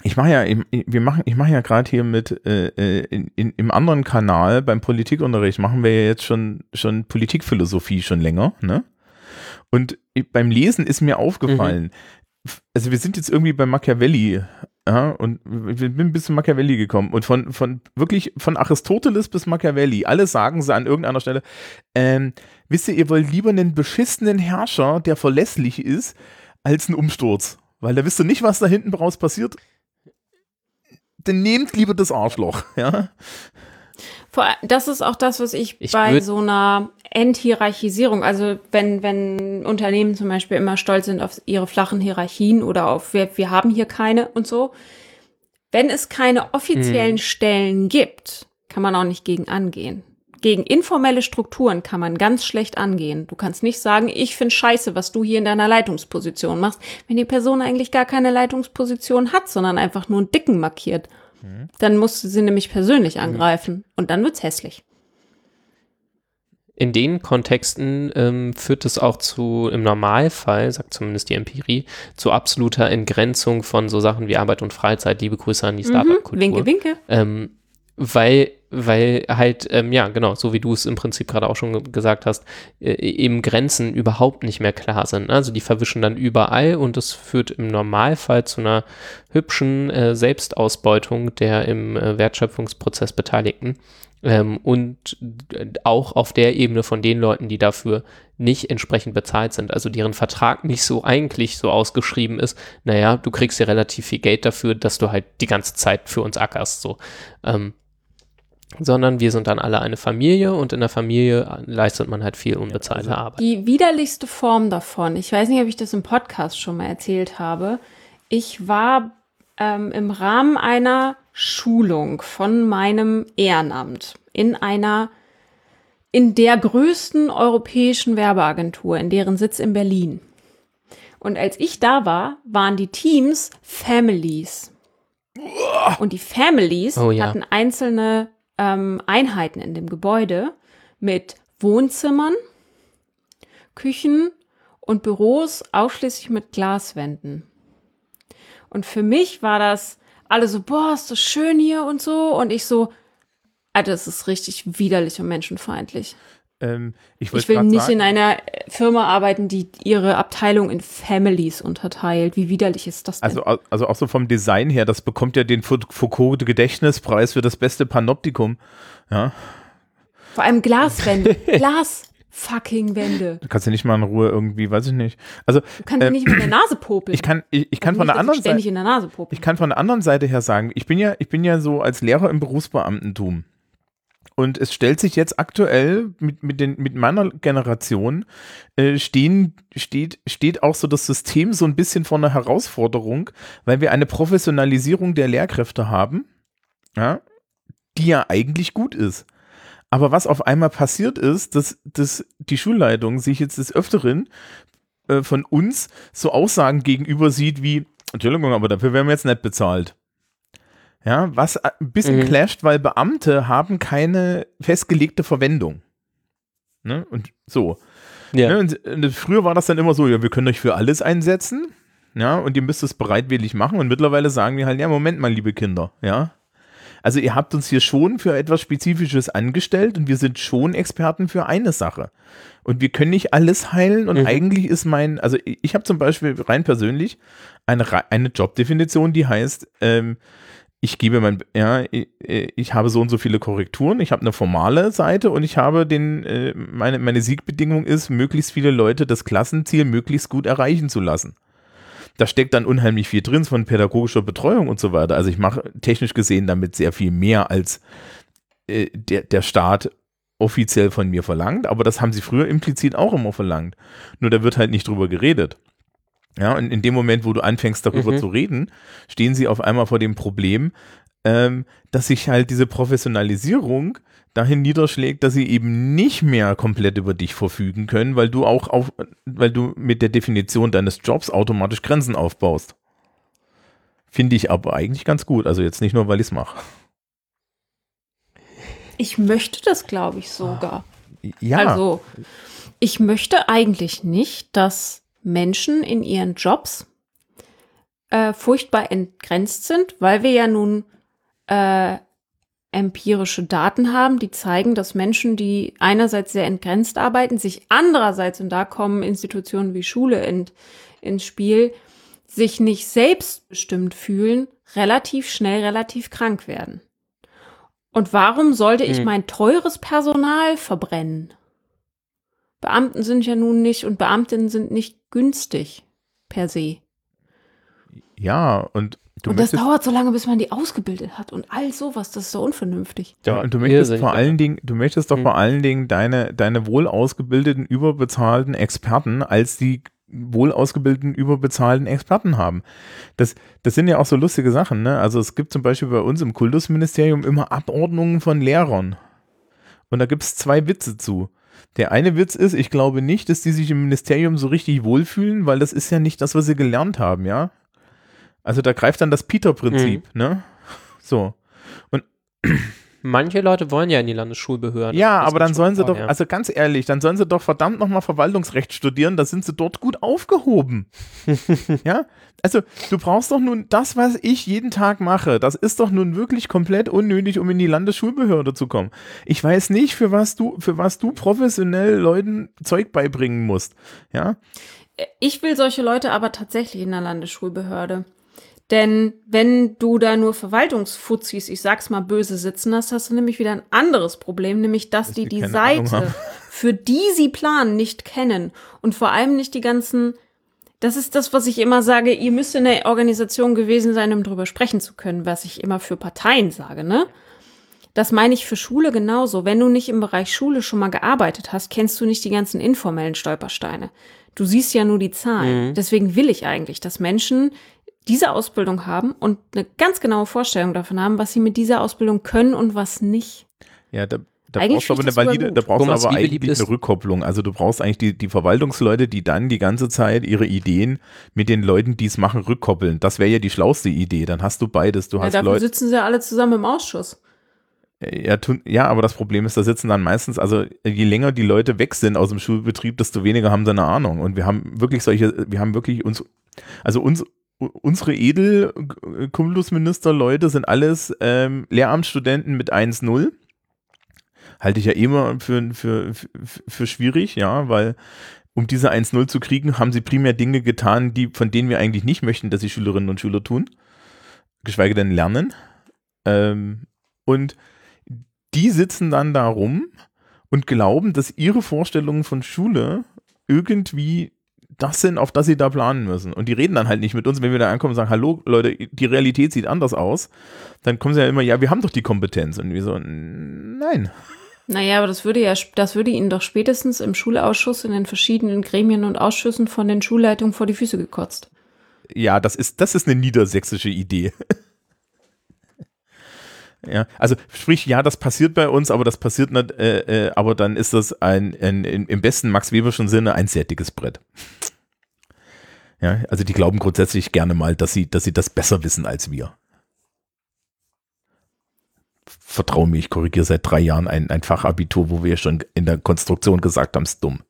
ich mache ja, im- wir machen, ich mache ja gerade hier mit äh, äh, in, in, im anderen Kanal beim Politikunterricht machen wir ja jetzt schon schon Politikphilosophie schon länger, ne? Und ich- beim Lesen ist mir aufgefallen, f- also wir sind jetzt irgendwie bei Machiavelli, ja, und wir sind bis zu Machiavelli gekommen und von von wirklich von Aristoteles bis Machiavelli, alle sagen sie an irgendeiner Stelle, ähm, wisst ihr, ihr wollt lieber einen beschissenen Herrscher, der verlässlich ist, als einen Umsturz, weil da wisst ihr nicht, was da hinten raus passiert dann nehmt lieber das Arschloch, [laughs] ja. Vor, das ist auch das, was ich, Ich bei so einer Enthierarchisierung, also wenn, wenn Unternehmen zum Beispiel immer stolz sind auf ihre flachen Hierarchien oder auf wir, wir haben hier keine und so. Wenn es keine offiziellen Hm. Stellen gibt, kann man auch nicht gegen angehen. Gegen informelle Strukturen kann man ganz schlecht angehen. Du kannst nicht sagen, ich finde scheiße, was du hier in deiner Leitungsposition machst, wenn die Person eigentlich gar keine Leitungsposition hat, sondern einfach nur einen Dicken markiert. Dann musst du sie nämlich persönlich angreifen und dann wird's hässlich. in den Kontexten ähm, führt es auch zu, im Normalfall, sagt zumindest die Empirie, zu absoluter Entgrenzung von so Sachen wie Arbeit und Freizeit. Liebe Grüße an die Mhm. Startup-Kultur. Winke, winke. Ähm, weil, weil halt, ähm, ja, genau, so wie du es im Prinzip gerade auch schon ge gesagt hast, äh, eben Grenzen überhaupt nicht mehr klar sind. ne? Also die verwischen dann überall und das führt im Normalfall zu einer hübschen äh, Selbstausbeutung der im äh, Wertschöpfungsprozess Beteiligten. Ähm, und auch auf der Ebene von den Leuten, die dafür nicht entsprechend bezahlt sind, also deren Vertrag nicht so eigentlich so ausgeschrieben ist, naja, du kriegst ja relativ viel Geld dafür, dass du halt die ganze Zeit für uns ackerst, so. Ähm, sondern wir sind dann alle eine Familie und in der Familie leistet man halt viel unbezahlte Arbeit. Die widerlichste Form davon, ich weiß nicht, ob ich das im Podcast schon mal erzählt habe. Ich war ähm, im Rahmen einer Schulung von meinem Ehrenamt in einer, in der größten europäischen Werbeagentur, in deren Sitz in Berlin. Und als ich da war, waren die Teams Families. Und die Families Oh ja. hatten einzelne ähm, Einheiten in dem Gebäude mit Wohnzimmern, Küchen und Büros ausschließlich mit Glaswänden. Und für mich war das alle so, boah, ist das schön hier und so. Und ich so, Alter, das ist richtig widerlich und menschenfeindlich. Ähm, ich Ich will nicht sagen, in einer äh, Firma arbeiten, die ihre Abteilung in Families unterteilt. Wie widerlich ist das denn? Also, also auch so vom Design her, das bekommt ja den Fou- Foucault Gedächtnispreis für das beste Panoptikum. Ja, Vor allem Glaswände. [laughs] Glas fucking Wände. da kannst du nicht mal in Ruhe irgendwie, weiß ich nicht. Also Du kannst Ähm, dir nicht mit der Nase popeln. ich kann, ich, ich kann Also von der du anderen Seite, ständig in der Nase popeln. ich kann von der anderen Seite her sagen, ich bin ja, ich bin ja so als Lehrer im Berufsbeamtentum. Und es stellt sich jetzt aktuell mit, mit, den, mit meiner Generation, äh, stehen, steht, steht auch so das System so ein bisschen vor einer Herausforderung, weil wir eine Professionalisierung der Lehrkräfte haben, ja, die ja eigentlich gut ist. Aber was auf einmal passiert ist, dass, dass die Schulleitung sich jetzt des Öfteren äh, von uns so Aussagen gegenüber sieht wie, Entschuldigung, aber dafür werden wir jetzt nicht bezahlt. Ja, was ein bisschen Mhm. clasht, weil Beamte haben keine festgelegte Verwendung. Ne? Und so. Ja. Ne? Und, und früher war das dann immer so, ja, wir können euch für alles einsetzen, ja, und ihr müsst es bereitwillig machen. Und mittlerweile sagen wir halt, ja, Moment mal, liebe Kinder, ja. Also ihr habt uns hier schon für etwas Spezifisches angestellt und wir sind schon Experten für eine Sache. Und wir können nicht alles heilen und Mhm. eigentlich ist mein, also ich, ich habe zum Beispiel rein persönlich eine, eine Jobdefinition, die heißt, ähm, ich gebe mein, ja, ich, ich habe so und so viele Korrekturen, ich habe eine formale Seite und ich habe den, äh, meine, meine Siegbedingung ist, möglichst viele Leute das Klassenziel möglichst gut erreichen zu lassen. Da steckt dann unheimlich viel drin von pädagogischer Betreuung und so weiter. Also ich mache technisch gesehen damit sehr viel mehr als äh, der, der Staat offiziell von mir verlangt, aber das haben sie früher implizit auch immer verlangt. Nur da wird halt nicht drüber geredet. Ja, und in dem Moment, wo du anfängst, darüber Mhm. zu reden, stehen sie auf einmal vor dem Problem, ähm, dass sich halt diese Professionalisierung dahin niederschlägt, dass sie eben nicht mehr komplett über dich verfügen können, weil du auch auf, weil du mit der Definition deines Jobs automatisch Grenzen aufbaust. Finde ich aber eigentlich ganz gut. Also jetzt nicht nur, weil ich es mache. Ich möchte das, glaube ich, sogar. Ja, Also, ich möchte eigentlich nicht, dass Menschen in ihren Jobs äh, furchtbar entgrenzt sind, weil wir ja nun äh, empirische Daten haben, die zeigen, dass Menschen, die einerseits sehr entgrenzt arbeiten, sich andererseits, und da kommen Institutionen wie Schule in, ins Spiel, sich nicht selbstbestimmt fühlen, relativ schnell relativ krank werden. Und warum sollte ich Hm. mein teures Personal verbrennen? Beamten sind ja nun nicht und Beamtinnen sind nicht günstig per se. ja, und du und das dauert so lange, bis man die ausgebildet hat und all sowas, das ist so unvernünftig. ja, und du möchtest vor ja. allen Dingen, du möchtest doch Hm. vor allen Dingen deine, deine wohl ausgebildeten, überbezahlten Experten als die wohl ausgebildeten, überbezahlten Experten haben. Das, das sind ja auch so lustige Sachen, ne? Also es gibt zum Beispiel bei uns im Kultusministerium immer Abordnungen von Lehrern. Und da gibt es zwei Witze zu. Der eine Witz ist, ich glaube nicht, dass die sich im Ministerium so richtig wohlfühlen, weil das ist ja nicht das, was sie gelernt haben, ja. Also da greift dann das Peter-Prinzip, ne? So. Manche Leute wollen ja in die Landesschulbehörde. Ja, aber dann sollen sie doch, also ganz ehrlich, dann sollen sie doch verdammt nochmal Verwaltungsrecht studieren, da sind sie dort gut aufgehoben. [laughs] ja, also du brauchst doch nun das, was ich jeden Tag mache, das ist doch nun wirklich komplett unnötig, um in die Landesschulbehörde zu kommen. Ich weiß nicht, für was du, für was du professionell Leuten Zeug beibringen musst. Ja, Ich will solche Leute aber tatsächlich in der Landesschulbehörde. Denn wenn du da nur Verwaltungsfuzis, ich sag's mal böse, sitzen hast, hast du nämlich wieder ein anderes Problem, nämlich dass die die die Seite, [laughs] für die sie planen, nicht kennen. Und vor allem nicht die ganzen, das ist das, was ich immer sage, ihr müsst in der Organisation gewesen sein, um drüber sprechen zu können, was ich immer für Parteien sage, ne? Das meine ich für Schule genauso. Wenn du nicht im Bereich Schule schon mal gearbeitet hast, kennst du nicht die ganzen informellen Stolpersteine. Du siehst ja nur die Zahlen. Deswegen will ich eigentlich, dass Menschen diese Ausbildung haben und eine ganz genaue Vorstellung davon haben, was sie mit dieser Ausbildung können und was nicht. ja, da, da Eigentlich brauchst du aber eine valide, da brauchst du Thomas, aber eigentlich eine Rückkopplung. Also du brauchst eigentlich die, die Verwaltungsleute, die dann die ganze Zeit ihre Ideen mit den Leuten, die es machen, rückkoppeln. Das wäre ja die schlauste Idee. Dann hast du beides. Du Ja, hast dafür Leute. sitzen sie alle zusammen im Ausschuss. Ja, tun, ja, aber das Problem ist, da sitzen dann meistens, also je länger die Leute weg sind aus dem Schulbetrieb, desto weniger haben sie eine Ahnung. Und wir haben wirklich solche, wir haben wirklich uns, also uns, unsere edel Leute sind alles ähm, Lehramtsstudenten mit 1-0. Halte ich ja immer für, für, für, für schwierig, ja, weil um diese 1-0 zu kriegen, haben sie primär Dinge getan, die, von denen wir eigentlich nicht möchten, dass die Schülerinnen und Schüler tun. Geschweige denn lernen. Ähm, und die sitzen dann da rum und glauben, dass ihre Vorstellungen von Schule irgendwie das sind, auf das sie da planen müssen. Und die reden dann halt nicht mit uns, wenn wir da ankommen und sagen, hallo Leute, die Realität sieht anders aus. Dann kommen sie ja immer, ja, wir haben doch die Kompetenz. Und wir so, nein. Naja, aber das würde ja, das würde ihnen doch spätestens im Schulausschuss in den verschiedenen Gremien und Ausschüssen von den Schulleitungen vor die Füße gekotzt. Ja, das ist, das ist eine niedersächsische Idee. Ja, also sprich, ja, das passiert bei uns, aber das passiert nicht, äh, äh, aber dann ist das ein, ein, ein im besten Max Weberschen Sinne ein sehr dickes Brett. Ja, also die glauben grundsätzlich gerne mal, dass sie, dass sie das besser wissen als wir. Vertrau mir, ich korrigiere seit drei Jahren ein, ein Fachabitur, wo wir schon in der Konstruktion gesagt haben, ist dumm.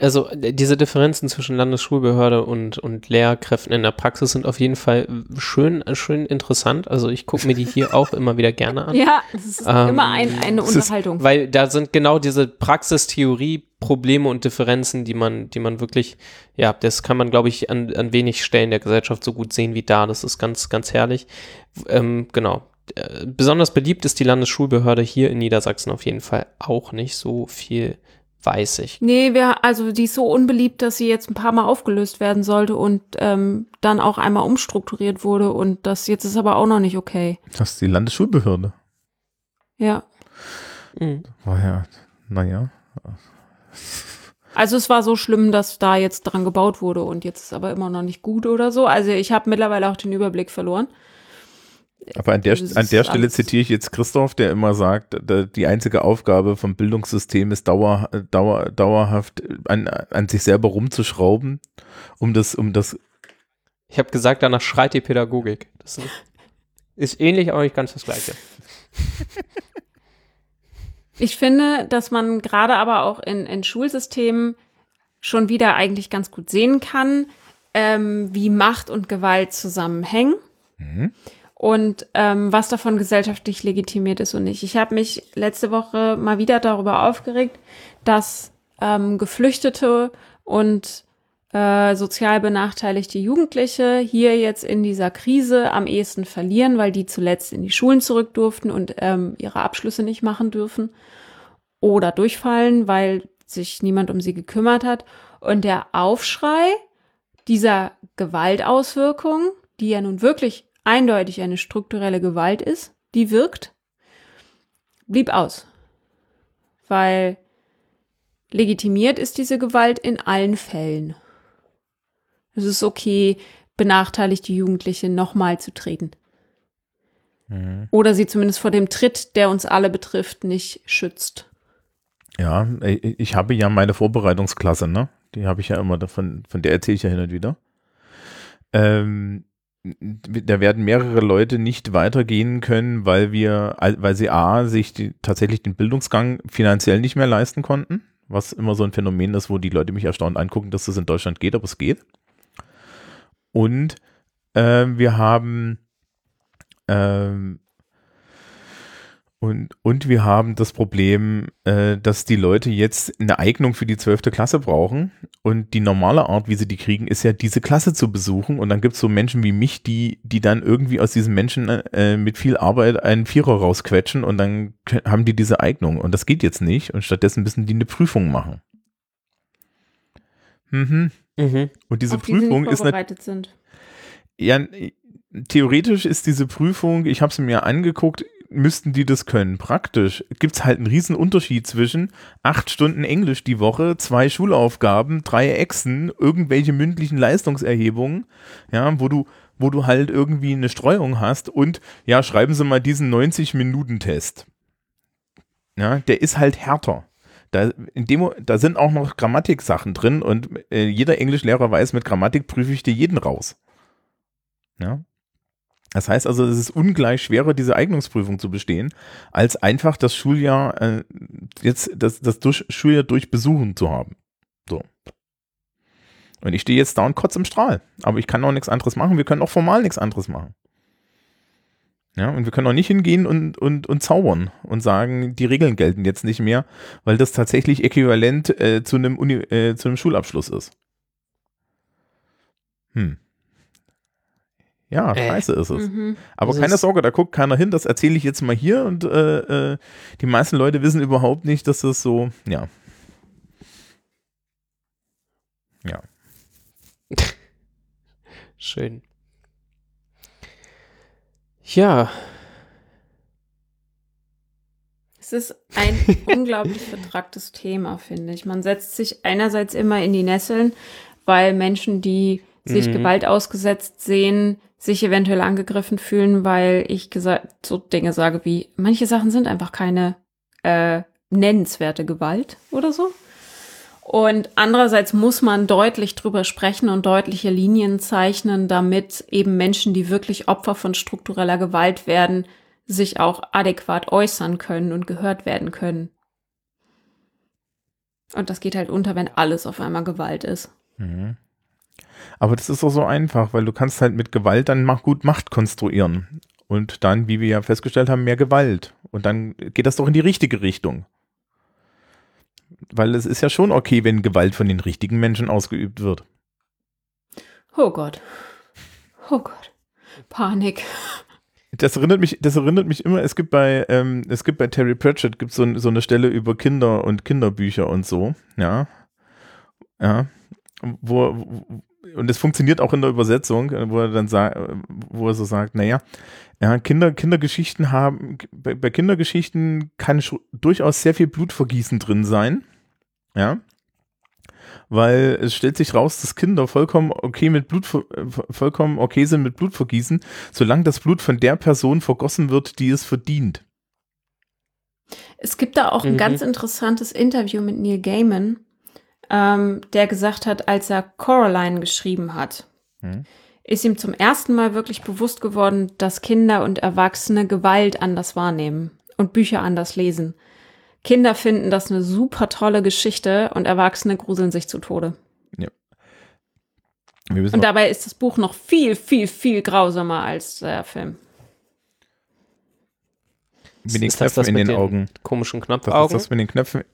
Also äh, diese Differenzen zwischen Landesschulbehörde und, und Lehrkräften in der Praxis sind auf jeden Fall schön, schön interessant. Also ich gucke mir die hier [laughs] auch immer wieder gerne an. Ja, das ist Ähm, immer ein, eine es ist- Unterhaltung. Weil da sind genau diese Praxistheorie, Probleme und Differenzen, die man, die man wirklich, ja, das kann man, glaube ich, an, an wenig Stellen der Gesellschaft so gut sehen wie da. Das ist ganz, ganz herrlich. Ähm, genau. Äh, Besonders beliebt ist die Landesschulbehörde hier in Niedersachsen auf jeden Fall auch nicht so viel, weiß ich. Nee, wir, also die ist so unbeliebt, dass sie jetzt ein paar Mal aufgelöst werden sollte und ähm, dann auch einmal umstrukturiert wurde und das jetzt ist aber auch noch nicht okay. Das ist die Landesschulbehörde. Ja. Mhm. War ja, naja. Also es war so schlimm, dass da jetzt dran gebaut wurde und jetzt ist aber immer noch nicht gut oder so. Also ich habe mittlerweile auch den Überblick verloren. Aber an der, an der Stelle zitiere ich jetzt Christoph, der immer sagt, die einzige Aufgabe vom Bildungssystem ist dauer, dauer, dauerhaft an, an sich selber rumzuschrauben, um das, um das, Ich habe gesagt, danach schreit die Pädagogik. Das ist, ähnlich, aber nicht ganz das Gleiche. [laughs] Ich finde, dass man gerade aber auch in, in Schulsystemen schon wieder eigentlich ganz gut sehen kann, ähm, wie Macht und Gewalt zusammenhängen und ähm, was davon gesellschaftlich legitimiert ist und nicht. Ich habe mich letzte Woche mal wieder darüber aufgeregt, dass ähm, Geflüchtete und äh, sozial benachteiligte Jugendliche hier jetzt in dieser Krise am ehesten verlieren, weil die zuletzt in die Schulen zurück durften und ähm, ihre Abschlüsse nicht machen dürfen oder durchfallen, weil sich niemand um sie gekümmert hat. Und der Aufschrei dieser Gewaltauswirkung, die ja nun wirklich eindeutig eine strukturelle Gewalt ist, die wirkt, blieb aus. Weil legitimiert ist diese Gewalt in allen Fällen. Es ist okay, benachteiligte Jugendliche nochmal zu treten. Oder sie zumindest vor dem Tritt, der uns alle betrifft, nicht schützt. ja, ich ich habe ja meine Vorbereitungsklasse, ne? Die habe ich ja immer, davon, von der erzähle ich ja hin und wieder. Ähm, da werden mehrere Leute nicht weitergehen können, weil wir, weil sie A, sich die, tatsächlich den Bildungsgang finanziell nicht mehr leisten konnten, was immer so ein Phänomen ist, wo die Leute mich erstaunt angucken, dass das in Deutschland geht, aber es geht. Und äh, wir haben ähm, und, und wir haben das Problem, äh, dass die Leute jetzt eine Eignung für die zwölfte Klasse brauchen. Und die normale Art, wie sie die kriegen, ist ja, diese Klasse zu besuchen. Und dann gibt es so Menschen wie mich, die, die dann irgendwie aus diesen Menschen äh, mit viel Arbeit einen Vierer rausquetschen und dann haben die diese Eignung. Und das geht jetzt nicht. Und stattdessen müssen die eine Prüfung machen. Mhm. Mhm. Und diese Auf Prüfung die ist vorbereitet sind. Ja, theoretisch ist diese Prüfung, ich habe sie mir angeguckt, müssten die das können. Praktisch gibt es halt einen riesen Unterschied zwischen acht Stunden Englisch die Woche, zwei Schulaufgaben, drei Echsen, irgendwelche mündlichen Leistungserhebungen, ja, wo du, wo du halt irgendwie eine Streuung hast und ja, schreiben Sie mal diesen 90-Minuten-Test. Ja, der ist halt härter. Da, in dem, da sind auch noch Grammatiksachen drin und äh, jeder Englischlehrer weiß, mit Grammatik prüfe ich dir jeden raus. Ja. Das heißt also, es ist ungleich schwerer, diese Eignungsprüfung zu bestehen, als einfach das Schuljahr äh, jetzt das, das durch, Schuljahr durchbesuchen zu haben. So. Und ich stehe jetzt da und kotze im Strahl. Aber ich kann auch nichts anderes machen. Wir können auch formal nichts anderes machen. Ja, und wir können auch nicht hingehen und, und, und zaubern und sagen, die Regeln gelten jetzt nicht mehr, weil das tatsächlich äquivalent äh, zu, einem Uni, äh, zu einem Schulabschluss ist. Hm. Ja, äh. scheiße ist es. Mhm. Aber das keine Sorge, da guckt keiner hin, das erzähle ich jetzt mal hier und äh, äh, die meisten Leute wissen überhaupt nicht, dass das so, ja. Ja. [laughs] Schön. Ja. Es ist ein [laughs] unglaublich vertragtes Thema, finde ich. Man setzt sich einerseits immer in die Nesseln, weil Menschen, die sich mhm. Gewalt ausgesetzt sehen, sich eventuell angegriffen fühlen, weil ich gesagt so Dinge sage wie manche Sachen sind einfach keine äh, nennenswerte Gewalt oder so. Und andererseits muss man deutlich drüber sprechen und deutliche Linien zeichnen, damit eben Menschen, die wirklich Opfer von struktureller Gewalt werden, sich auch adäquat äußern können und gehört werden können. Und das geht halt unter, wenn alles auf einmal Gewalt ist. Mhm. Aber das ist doch so einfach, weil du kannst halt mit Gewalt dann gut Macht konstruieren. Und dann, wie wir ja festgestellt haben, mehr Gewalt. Und dann geht das doch in die richtige Richtung. Weil es ist ja schon okay, wenn Gewalt von den richtigen Menschen ausgeübt wird. Oh Gott. Oh Gott. Panik. Das erinnert mich, das erinnert mich immer, es gibt bei, ähm, es gibt bei Terry Pratchett gibt so, so eine Stelle über Kinder und Kinderbücher und so, ja. Ja. Wo, und es funktioniert auch in der Übersetzung, wo er dann sagt, wo er so sagt, naja, ja, Kinder, Kindergeschichten haben, bei, bei Kindergeschichten kann durchaus sehr viel Blutvergießen drin sein. Ja. Weil es stellt sich raus, dass Kinder vollkommen okay mit Blut, vollkommen okay sind mit Blutvergießen, solange das Blut von der Person vergossen wird, die es verdient. Es gibt da auch ein mhm. ganz interessantes Interview mit Neil Gaiman, ähm, der gesagt hat, als er Coraline geschrieben hat, mhm. ist ihm zum ersten Mal wirklich bewusst geworden, dass Kinder und Erwachsene Gewalt anders wahrnehmen und Bücher anders lesen. Kinder finden das eine super tolle Geschichte und Erwachsene gruseln sich zu Tode. Ja. Und dabei ist das Buch noch viel, viel, viel grausamer als der Film. Mit den Knöpfen in den, den Augen. Komischen Knopfaugen. Was ist das mit den Knöpfen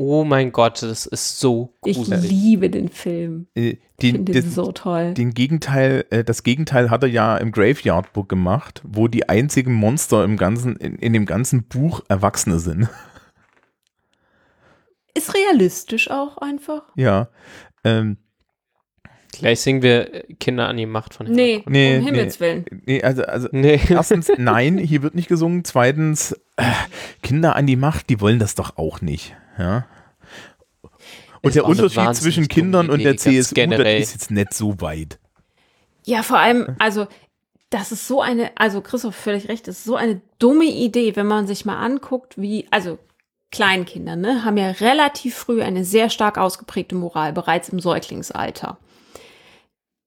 Oh mein Gott, das ist so gruselig. Ich liebe den Film. Äh, den, finde den so toll. Den Gegenteil, äh, das Gegenteil hat er ja im Graveyard Book gemacht, wo die einzigen Monster im ganzen, in, in dem ganzen Buch Erwachsene sind. [laughs] Ist realistisch auch einfach. Ja. Ähm, Gleich singen wir Kinder an die Macht von Nee, nee um Himmels nee, Willen. Nee, also, also nee. erstens, [laughs] nein, hier wird nicht gesungen. Zweitens, äh, Kinder an die Macht, die wollen das doch auch nicht. Ja. Und der Unterschied zwischen Kindern und der CSU, generell. das ist jetzt nicht so weit. Ja, vor allem, also das ist so eine, also Christoph völlig recht, das ist so eine dumme Idee, wenn man sich mal anguckt, wie, also Kleinkinder, ne, haben ja relativ früh eine sehr stark ausgeprägte Moral, bereits im Säuglingsalter.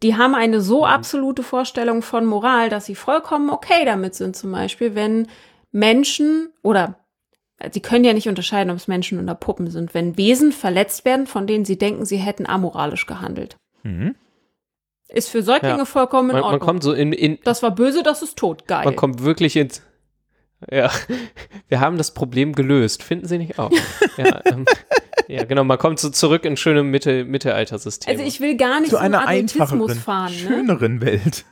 die haben eine so absolute Vorstellung von Moral, dass sie vollkommen okay damit sind, zum Beispiel, wenn Menschen oder sie können ja nicht unterscheiden, ob es Menschen oder Puppen sind, wenn Wesen verletzt werden, von denen sie denken, sie hätten amoralisch gehandelt. Mhm. Ist für Säuglinge Ja. vollkommen in Man, Ordnung. man kommt so in, in das war böse, das ist tot. Geil. man kommt wirklich ins. Ja, wir haben das Problem gelöst. Finden Sie nicht auch? ja, ähm, [laughs] ja, genau. Man kommt so zurück in schöne Mitte, Mittelaltersystem. also ich will gar nicht Zu einer Adultismus einfacheren, fahren. Ne? schöneren Welt.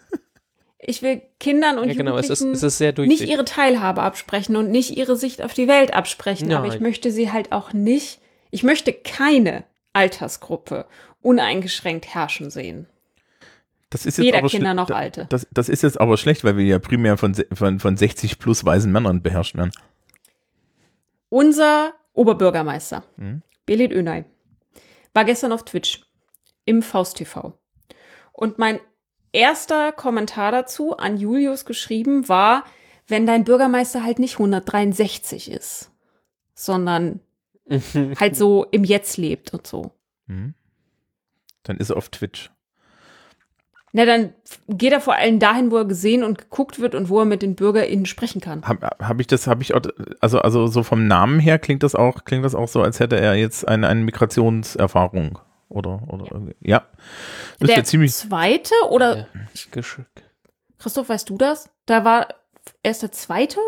Ich will Kindern und ja, genau. Es ist, es ist sehr nicht ihre Teilhabe absprechen und nicht ihre Sicht auf die Welt absprechen. Aber Nein. ich möchte sie halt auch nicht, ich möchte keine Altersgruppe uneingeschränkt herrschen sehen. Das ist jetzt Weder aber Kinder noch Alte. Das, das ist jetzt aber schlecht, weil wir ja primär von, von, von 60 plus weisen Männern beherrscht werden. Unser Oberbürgermeister, Mhm. Belit Önay, war gestern auf Twitch im Faust TV. Und mein erster Kommentar dazu an Julius geschrieben war, wenn dein Bürgermeister halt nicht 163 ist, sondern [laughs] halt so im Jetzt lebt und so. Mhm. Dann ist er auf Twitch. Na, dann geht er vor allem dahin, wo er gesehen und geguckt wird und wo er mit den BürgerInnen sprechen kann. Habe hab ich das, habe ich auch, also, also so vom Namen her klingt das auch, klingt das auch so, als hätte er jetzt eine, eine Migrationserfahrung. Oder, oder irgendwie. Ja. Das Der wäre ziemlich. zweite oder Ja, Christoph, weißt du das? Da war erst der zweite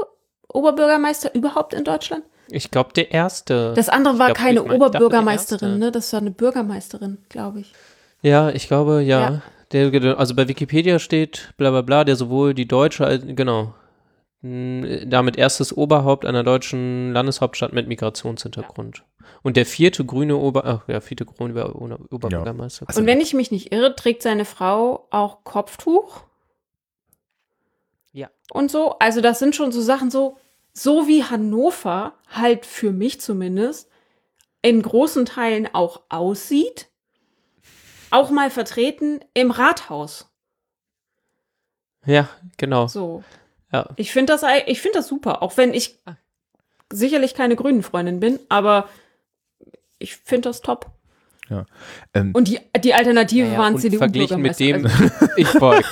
Oberbürgermeister überhaupt in Deutschland? Ich glaube, der erste. Das andere war glaub, keine ich mein- Oberbürgermeisterin, ne? Das war eine Bürgermeisterin, glaube ich. Ja, ich glaube, ja. Ja. Der, also bei Wikipedia steht bla bla bla, der sowohl die deutsche, als, genau, mh, damit erstes Oberhaupt einer deutschen Landeshauptstadt mit Migrationshintergrund. Und der vierte grüne Ober, ach ja, vierte grüne Ober Oberbürgermeister. Also- Und wenn ich mich nicht irre, trägt seine Frau auch Kopftuch Ja. und so. Also das sind schon so Sachen so, so wie Hannover halt für mich zumindest in großen Teilen auch aussieht, auch mal vertreten im Rathaus. Ja, genau. So. Ja. Ich finde das, ich finde das super, auch wenn ich Ah. sicherlich keine Grünen-Freundin bin, aber ich finde das top. Ähm, Und die, die Alternative Naja, waren und verglichen mit dem, Also, ich wollte,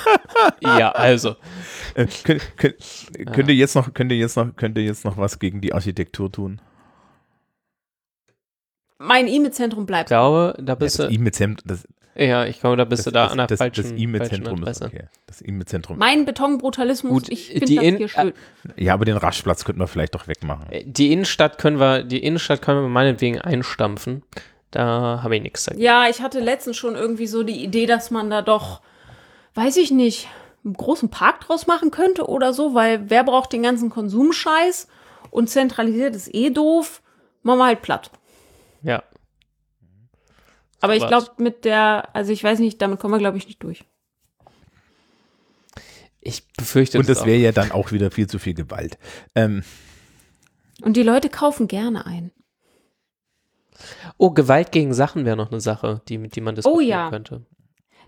ja, also, äh, könnt, könnt, könnt, ihr jetzt noch, könnt, ihr jetzt noch, könnt ihr jetzt noch was gegen die Architektur tun? mein E-Mail-Zentrum ich bleibt. glaube, da bist das du, E-Mail-Zentrum, das, ja, ich glaube, da bist du da das, an der das, falschen, das E-Mail-Zentrum ist okay. Das E-Mail-Zentrum. Mein Betonbrutalismus, Gut, ich finde das in- hier schön. Ja, aber den Raschplatz könnten wir vielleicht doch wegmachen. Äh, Die Innenstadt können wir, die Innenstadt können wir meinetwegen einstampfen. Da habe ich nichts dagegen. Ja, ich hatte letztens schon irgendwie so die Idee, dass man da doch, weiß ich nicht, einen großen Park draus machen könnte oder so, weil wer braucht den ganzen Konsumscheiß und zentralisiert ist eh doof. Machen wir halt platt. Ja. Aber ich glaube, mit der, also ich weiß nicht, damit kommen wir, glaube ich, nicht durch. Ich befürchte Und das wäre ja dann auch wieder viel zu viel Gewalt. Ähm, Und die Leute kaufen gerne ein. Oh, Gewalt gegen Sachen wäre noch eine Sache, die, die man diskutieren Oh ja. könnte.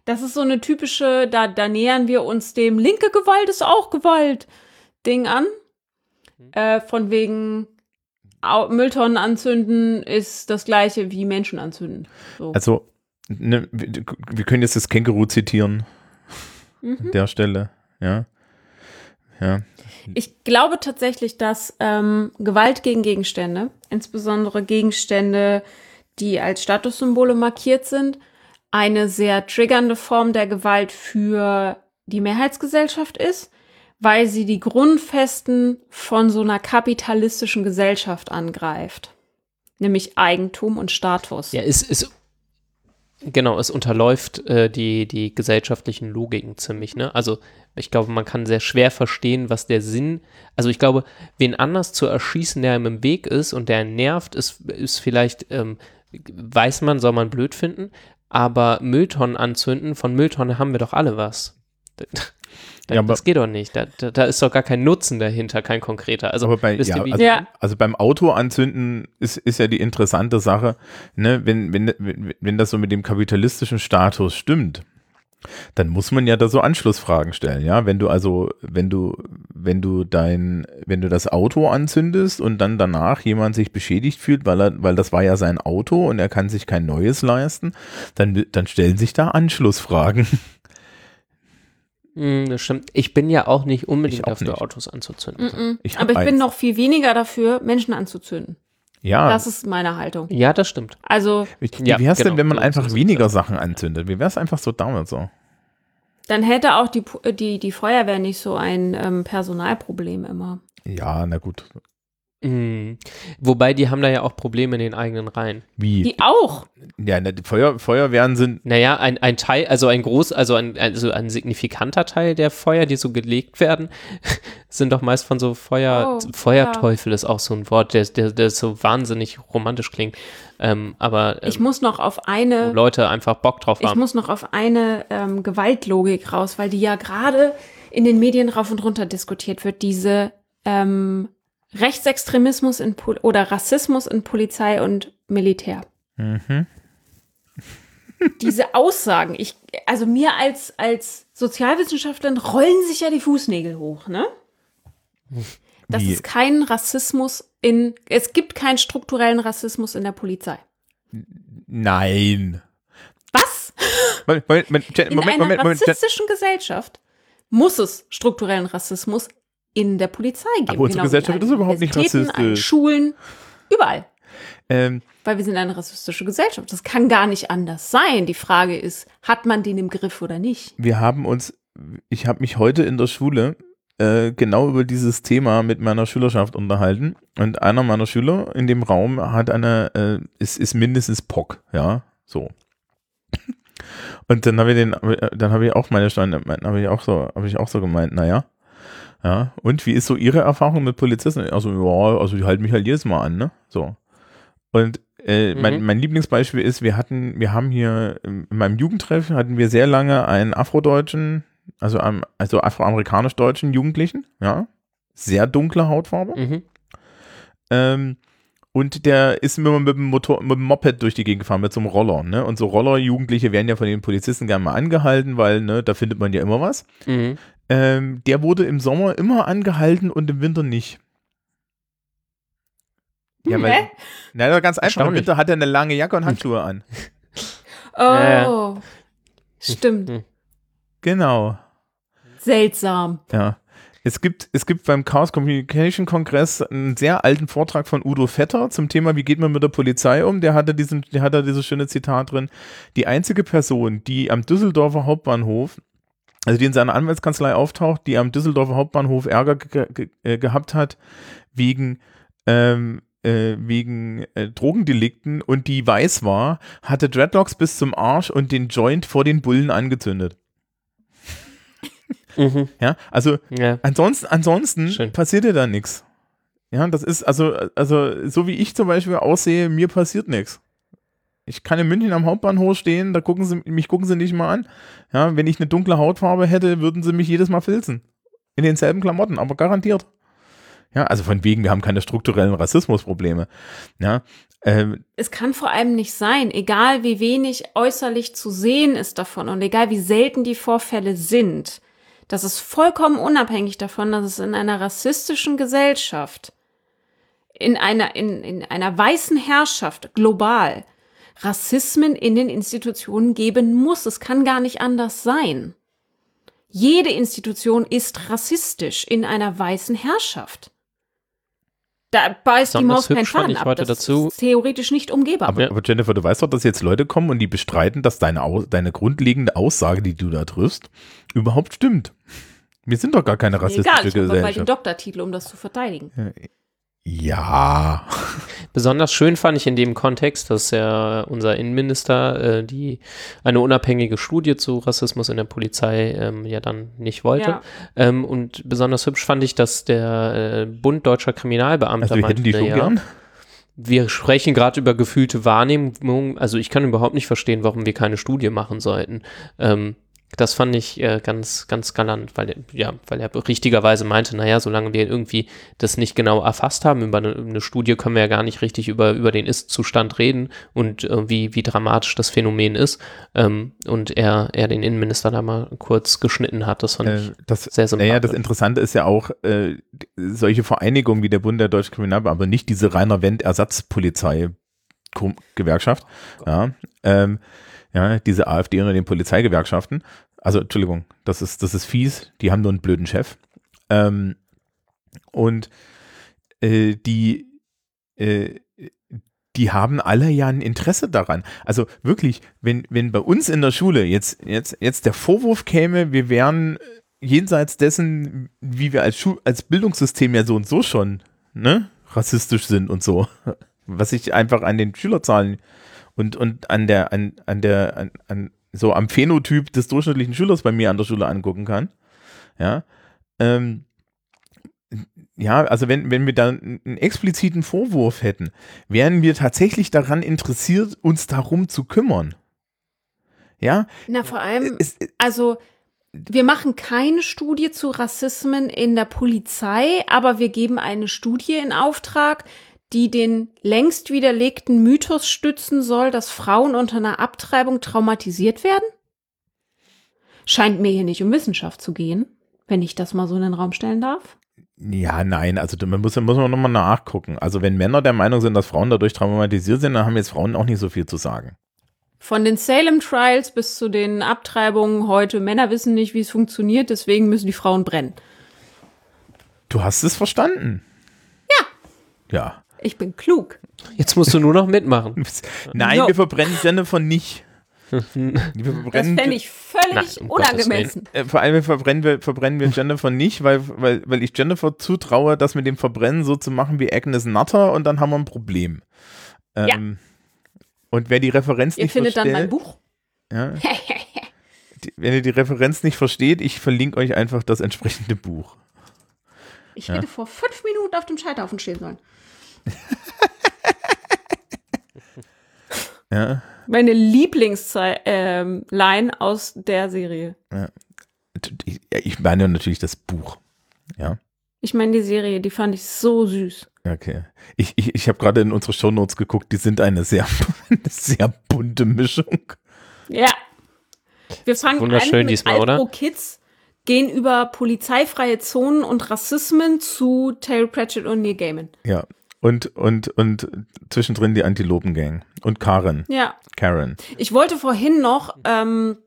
Das ist so eine typische, da, da nähern wir uns dem linke Gewalt ist auch Gewalt Ding an. Äh, von wegen Mülltonnen anzünden ist das gleiche wie Menschen anzünden. So. also, ne, wir, können jetzt das Känguru zitieren Mhm. an der Stelle. Ja. Ja. Ich glaube tatsächlich, dass ähm, Gewalt gegen Gegenstände, insbesondere Gegenstände, die als Statussymbole markiert sind, eine sehr triggernde Form der Gewalt für die Mehrheitsgesellschaft ist, weil sie die Grundfesten von so einer kapitalistischen Gesellschaft angreift. Nämlich Eigentum und Status. Ja, es ist. Genau, es unterläuft äh, die, die gesellschaftlichen Logiken ziemlich, ne? Also, ich glaube, man kann sehr schwer verstehen, was der Sinn. Also, ich glaube, wen anders zu erschießen, der einem im Weg ist und der einen nervt, ist, ist vielleicht, ähm, weiß man, soll man blöd finden, aber Mülltonnen anzünden, von Mülltonnen haben wir doch alle was. Ja, aber- das geht doch nicht. Da, da, da ist doch gar kein Nutzen dahinter, kein konkreter. Also, aber bei, ja, also, Ja. also beim Auto anzünden ist, ist ja die interessante Sache, ne, wenn, wenn, wenn, wenn das so mit dem kapitalistischen Status stimmt, dann muss man ja da so Anschlussfragen stellen, ja. Wenn du also, wenn du, wenn du dein, wenn du das Auto anzündest und dann danach jemand sich beschädigt fühlt, weil er, weil das war ja sein Auto und er kann sich kein neues leisten, dann, dann stellen sich da Anschlussfragen. Mm, das stimmt. Ich bin ja auch nicht unbedingt Ich auch dafür, nicht. Autos anzuzünden. Mhm. Ich hab Aber ich bin noch viel weniger dafür, Menschen anzuzünden. Ja, Das ist meine Haltung. Ja, das stimmt. Also, wie Ja, wär's genau. denn, wenn man So- einfach so- so- weniger Sachen anzündet? Wie wär's einfach so damals so? dann hätte auch die, die, die Feuerwehr nicht so ein ähm, Personalproblem immer. Ja, na gut. Mm. Wobei, die haben da ja auch Probleme in den eigenen Reihen. Wie? Die auch. ja, na, die Feuer, Feuerwehren sind Naja, ein, ein Teil, also ein groß, also ein, also ein signifikanter Teil der Feuer, die so gelegt werden, [laughs] sind doch meist von so Feuer, Oh, Feuerteufel ist auch so ein Wort, der, der, der so wahnsinnig romantisch klingt. Ähm, aber Ich ähm, muss noch auf wo eine, Leute einfach Bock drauf ich haben. muss noch auf eine ähm, Gewaltlogik raus, weil die ja gerade in den Medien rauf und runter diskutiert wird, diese ähm, Rechtsextremismus in Pol oder Rassismus in Polizei und Militär. mhm. Diese Aussagen, ich, also mir als, als Sozialwissenschaftlerin rollen sich ja die Fußnägel hoch, ne? Das Wie? ist kein Rassismus in, es gibt keinen strukturellen Rassismus in der Polizei. Nein. Was? Moment, Moment, Moment, In einer rassistischen Gesellschaft muss es strukturellen Rassismus in der Polizei geben. Aber unsere Genau Gesellschaft ist überhaupt nicht Universitäten, An rassistisch. Schulen, überall. Ähm, Weil wir sind eine rassistische Gesellschaft. Das kann gar nicht anders sein. Die Frage ist, hat man den im Griff oder nicht? wir haben uns, ich habe mich heute in der Schule äh, genau über dieses Thema mit meiner Schülerschaft unterhalten und einer meiner Schüler in dem Raum hat eine, äh, ist, ist mindestens POC, ja, so. Und dann habe ich den, dann habe ich auch meine Steine, habe ich auch so, habe ich auch so gemeint, naja, ja, und wie ist so Ihre Erfahrung mit Polizisten? Also, ja, also die halten mich halt jedes Mal an, ne? So. Und äh, mein, Mhm. mein Lieblingsbeispiel ist, wir hatten, wir haben hier in meinem Jugendtreff hatten wir sehr lange einen afrodeutschen, also, also afroamerikanisch-deutschen Jugendlichen, ja, sehr dunkle Hautfarbe. Mhm. Ähm, und der ist immer mit dem, Motor, mit dem Moped durch die Gegend gefahren, mit so einem Roller, ne? Und so Roller-Jugendliche werden ja von den Polizisten gerne mal angehalten, weil, ne, da findet man ja immer was. Mhm. Ähm, der wurde im Sommer immer angehalten und im Winter nicht. Ja, weil, Hä? na, ganz einfach. Im. Winter hat er eine lange Jacke und Handschuhe an. Oh, Ja, stimmt. Mhm. Genau. Seltsam. Ja. Es gibt, es gibt beim Chaos Communication Kongress einen sehr alten Vortrag von Udo Vetter zum Thema, wie geht man mit der Polizei um. Der hatte diesen, der hatte dieses schöne Zitat drin. Die einzige Person, die am Düsseldorfer Hauptbahnhof, also die in seiner Anwaltskanzlei auftaucht, die am Düsseldorfer Hauptbahnhof Ärger ge ge äh, gehabt hat wegen ähm, äh, wegen äh, Drogendelikten und die weiß war, hatte Dreadlocks bis zum Arsch und den Joint vor den Bullen angezündet. Mhm. Ja, also Ja. Ansonsten, ansonsten Schön. passiert dir da nichts. Ja, das ist, also, also, so wie ich zum Beispiel aussehe, mir passiert nichts. Ich kann in München am Hauptbahnhof stehen, da gucken sie, mich gucken sie nicht mal an. Ja, wenn ich eine dunkle Hautfarbe hätte, würden sie mich jedes Mal filzen. In denselben Klamotten, aber garantiert. Ja, also von wegen, wir haben keine strukturellen Rassismusprobleme. Ja, ähm, Es kann vor allem nicht sein, egal wie wenig äußerlich zu sehen ist davon und egal wie selten die Vorfälle sind. Das ist vollkommen unabhängig davon, dass es in einer rassistischen Gesellschaft, in einer, in, in einer weißen Herrschaft global Rassismen in den Institutionen geben muss. Es kann gar nicht anders sein. Jede Institution ist rassistisch in einer weißen Herrschaft. Da beißt die Maus keinen Faden ich ab. das dazu- ist theoretisch nicht umgehbar. aber, aber Jennifer, du weißt doch, dass jetzt Leute kommen und die bestreiten, dass deine, deine grundlegende Aussage, die du da triffst, überhaupt stimmt. Wir sind doch gar keine rassistische egal, ich habe bald den Gesellschaft. Doktortitel, um das zu verteidigen. Ja. Besonders schön fand ich in dem Kontext, dass ja unser Innenminister äh, die eine unabhängige Studie zu Rassismus in der Polizei ähm, ja dann nicht wollte. Ja. Ähm, und besonders hübsch fand ich, dass der äh, Bund deutscher Kriminalbeamter Also die meinte, schon ja, wir sprechen gerade über gefühlte Wahrnehmung. Also ich kann überhaupt nicht verstehen, warum wir keine Studie machen sollten. Ähm, das fand ich äh, ganz, ganz galant, weil, er- ja, weil er richtigerweise meinte, naja, solange wir irgendwie das nicht genau erfasst haben, über eine, eine Studie können wir ja gar nicht richtig über, über den Ist-Zustand reden und äh, wie, wie dramatisch das Phänomen ist. Ähm, und er, er den Innenminister da mal kurz geschnitten hat, das fand ich Äh, das, sehr sympathisch. naja, das Interessante ist ja auch, äh, solche Vereinigungen wie der Bund der Deutschen Kriminalbeamten, aber nicht diese Rainer Wendt Ersatzpolizei Gewerkschaft, ja, ähm, ja, diese AfD unter den Polizeigewerkschaften, Also, Entschuldigung, das ist, das ist fies. Die haben nur einen blöden Chef. Ähm, und äh, die, äh, die haben alle ja ein Interesse daran. Also wirklich, wenn, wenn bei uns in der Schule jetzt, jetzt, jetzt der Vorwurf käme, wir wären jenseits dessen, wie wir als, Schu als Bildungssystem ja so und so schon ne, rassistisch sind und so, [laughs] was ich einfach an den Schülerzahlen und, und an der, an, an der, an, an so am Phänotyp des durchschnittlichen Schülers bei mir an der Schule angucken kann. Ja. Ähm, ja, also wenn, wenn wir da einen expliziten Vorwurf hätten, wären wir tatsächlich daran interessiert, uns darum zu kümmern. Ja. Na, vor allem, Es, also wir machen keine Studie zu Rassismen in der Polizei, aber wir geben eine Studie in Auftrag, die den längst widerlegten Mythos stützen soll, dass Frauen unter einer Abtreibung traumatisiert werden? Scheint mir hier nicht um Wissenschaft zu gehen, wenn ich das mal so in den Raum stellen darf. Ja, nein, also da muss, muss man nochmal nachgucken. Also wenn Männer der Meinung sind, dass Frauen dadurch traumatisiert sind, dann haben jetzt Frauen auch nicht so viel zu sagen. Von den Salem Trials bis zu den Abtreibungen heute, Männer wissen nicht, wie es funktioniert, deswegen müssen die Frauen brennen. Du hast es verstanden. Ja. Ja. Ich bin klug. Jetzt musst du nur noch mitmachen. [laughs] Nein, No. wir verbrennen Jennifer nicht. [laughs] Wir Das verbrennen, fände ich völlig Nein, um unangemessen. äh, vor allem verbrennen wir, verbrennen wir Jennifer nicht, weil, weil, weil ich Jennifer zutraue, das mit dem Verbrennen so zu machen wie Agnes Nutter und dann haben wir ein Problem. Ähm, Und wer die Referenz Ihr nicht findet dann versteht, mein Buch. Ja, [laughs] die, wenn ihr die Referenz nicht versteht, ich verlinke euch einfach das entsprechende Buch. Ich Ja. hätte vor fünf Minuten auf dem Scheiterhaufen stehen sollen. Ja. Meine Lieblingsline ähm, aus der Serie. Ich, ja, ich meine natürlich das Buch. Ja. Ich meine, die Serie, die fand ich so süß. Okay. Ich, ich, ich habe gerade in unsere Shownotes geguckt, die sind eine sehr, eine [laughs] sehr bunte Mischung. Ja. Wir fangen wunderschön an mit diesmal, oder? Kids, gehen über polizeifreie Zonen und Rassismen zu Terry Pratchett und Neil Gaiman. Ja. Und, und, und zwischendrin die Antilopengang. Und Karen. Ja. Karen. Ich wollte vorhin noch ähm,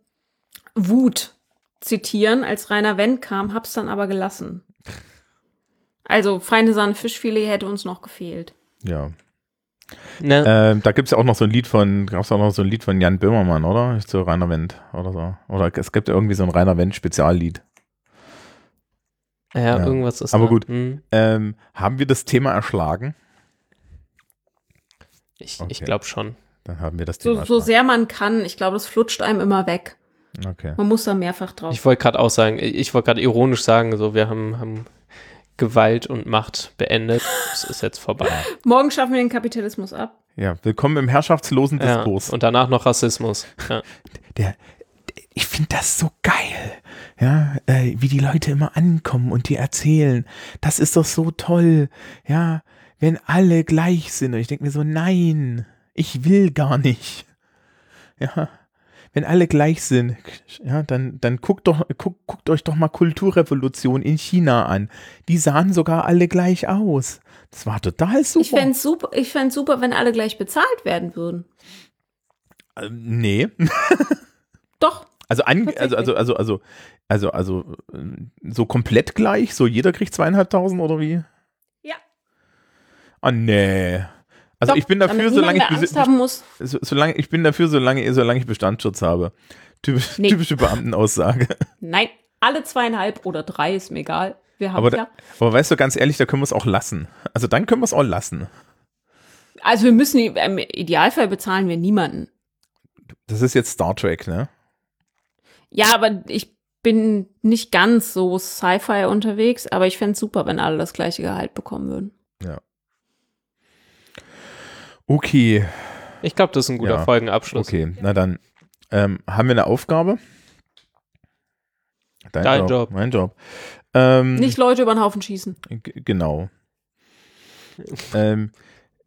Wut zitieren, als Rainer Wendt kam, hab's dann aber gelassen. Also, feine Sahne Fischfilet hätte uns noch gefehlt. Ja. Ne? Ähm, da gibt es ja auch noch so ein Lied von, gab's auch noch so ein Lied von Jan Böhmermann, oder? Zu Rainer Wendt oder so. Oder es gibt ja irgendwie so ein Rainer Wendt Speziallied. ja, ja. irgendwas ist Aber da. gut. Hm. Ähm, haben wir das Thema erschlagen? Ich, Okay. ich glaube schon. Dann haben wir das So, Thema so sehr man kann. Ich glaube, das flutscht einem immer weg. Okay. Man muss da mehrfach drauf. Ich wollte gerade auch sagen, ich wollte gerade ironisch sagen, so wir haben, haben Gewalt und Macht beendet. Es ist jetzt vorbei. Morgen schaffen wir den Kapitalismus ab. Ja, willkommen im herrschaftslosen Ja, Diskurs. und danach noch Rassismus. Ja. [laughs] der, ich finde das so geil, ja, äh, wie die Leute immer ankommen und dir erzählen, das ist doch so toll, ja, wenn alle gleich sind. Und ich denke mir so, nein, ich will gar nicht. [laughs] Ja, wenn alle gleich sind, ja, dann, dann guckt doch, guckt, guckt euch doch mal Kulturrevolution in China an. Die sahen sogar alle gleich aus. Das war total super. Ich fände es super, ich super, wenn alle gleich bezahlt werden würden. Ähm, nee. [laughs] Doch. Also, an, also, also, also, also, also, also, äh, so komplett gleich, so jeder kriegt zweieinhalbtausend oder wie? Ja. Ah, nee. Also Doch, ich bin dafür, solange ich, Angst haben muss. so, solange ich bin dafür, solange, solange ich Bestandsschutz habe. Typisch, Nee. Typische Beamtenaussage. Nein, alle zweieinhalb oder drei ist mir egal. Wir haben Aber, ja. da, aber weißt du, ganz ehrlich, da können wir es auch lassen. Also dann können wir es auch lassen. Also wir müssen im Idealfall bezahlen wir niemanden. Das ist jetzt Star Trek, ne? Ja, aber ich bin nicht ganz so Sci-Fi unterwegs, aber ich fände es super, wenn alle das gleiche Gehalt bekommen würden. Okay, Ich glaube, das ist ein guter Ja, Folgenabschluss. okay, na dann ähm, haben wir eine Aufgabe. Dein Job. Mein Job. Ähm, Nicht Leute über den Haufen schießen. Genau. ähm,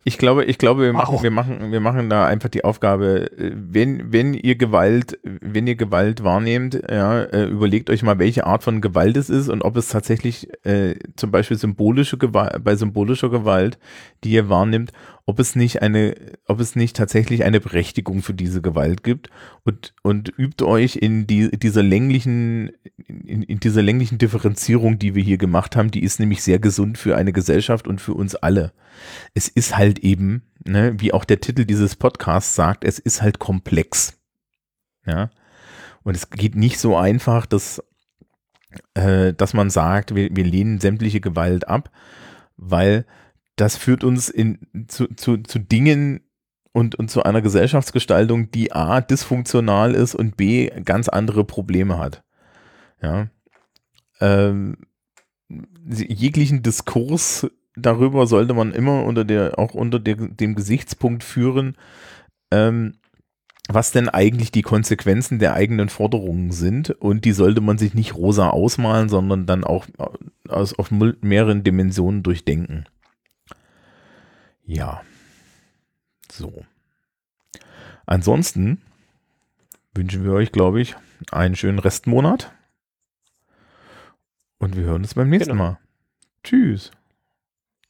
ich glaube, ich glaube, wir machen, wir machen, wir machen da einfach die Aufgabe, wenn, wenn ihr Gewalt, wenn ihr Gewalt wahrnehmt, ja, äh, überlegt euch mal, welche Art von Gewalt es ist und ob es tatsächlich äh, zum Beispiel symbolische Gewalt, bei symbolischer Gewalt, die ihr wahrnimmt, ob es nicht eine, ob es nicht tatsächlich eine Berechtigung für diese Gewalt gibt. Und, und übt euch in die, dieser länglichen, in, in dieser länglichen Differenzierung, die wir hier gemacht haben, die ist nämlich sehr gesund für eine Gesellschaft und für uns alle. Es ist halt eben, ne, wie auch der Titel dieses Podcasts sagt, es ist halt komplex. Ja. Und es geht nicht so einfach, dass, äh, dass man sagt, wir, wir lehnen sämtliche Gewalt ab, weil das führt uns in, zu, zu, zu Dingen und, und zu einer Gesellschaftsgestaltung, die A, dysfunktional ist und B, ganz andere Probleme hat. Ja. Ähm, jeglichen Diskurs darüber sollte man immer unter der, auch unter der, dem Gesichtspunkt führen, ähm, was denn eigentlich die Konsequenzen der eigenen Forderungen sind. Und die sollte man sich nicht rosa ausmalen, sondern dann auch aus, auf mehreren Dimensionen durchdenken. Ja. So. Ansonsten wünschen wir euch, glaube ich, einen schönen Restmonat. Und wir hören uns beim nächsten Genau. Mal. Tschüss.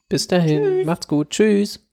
Bis dahin, macht's gut, tschüss.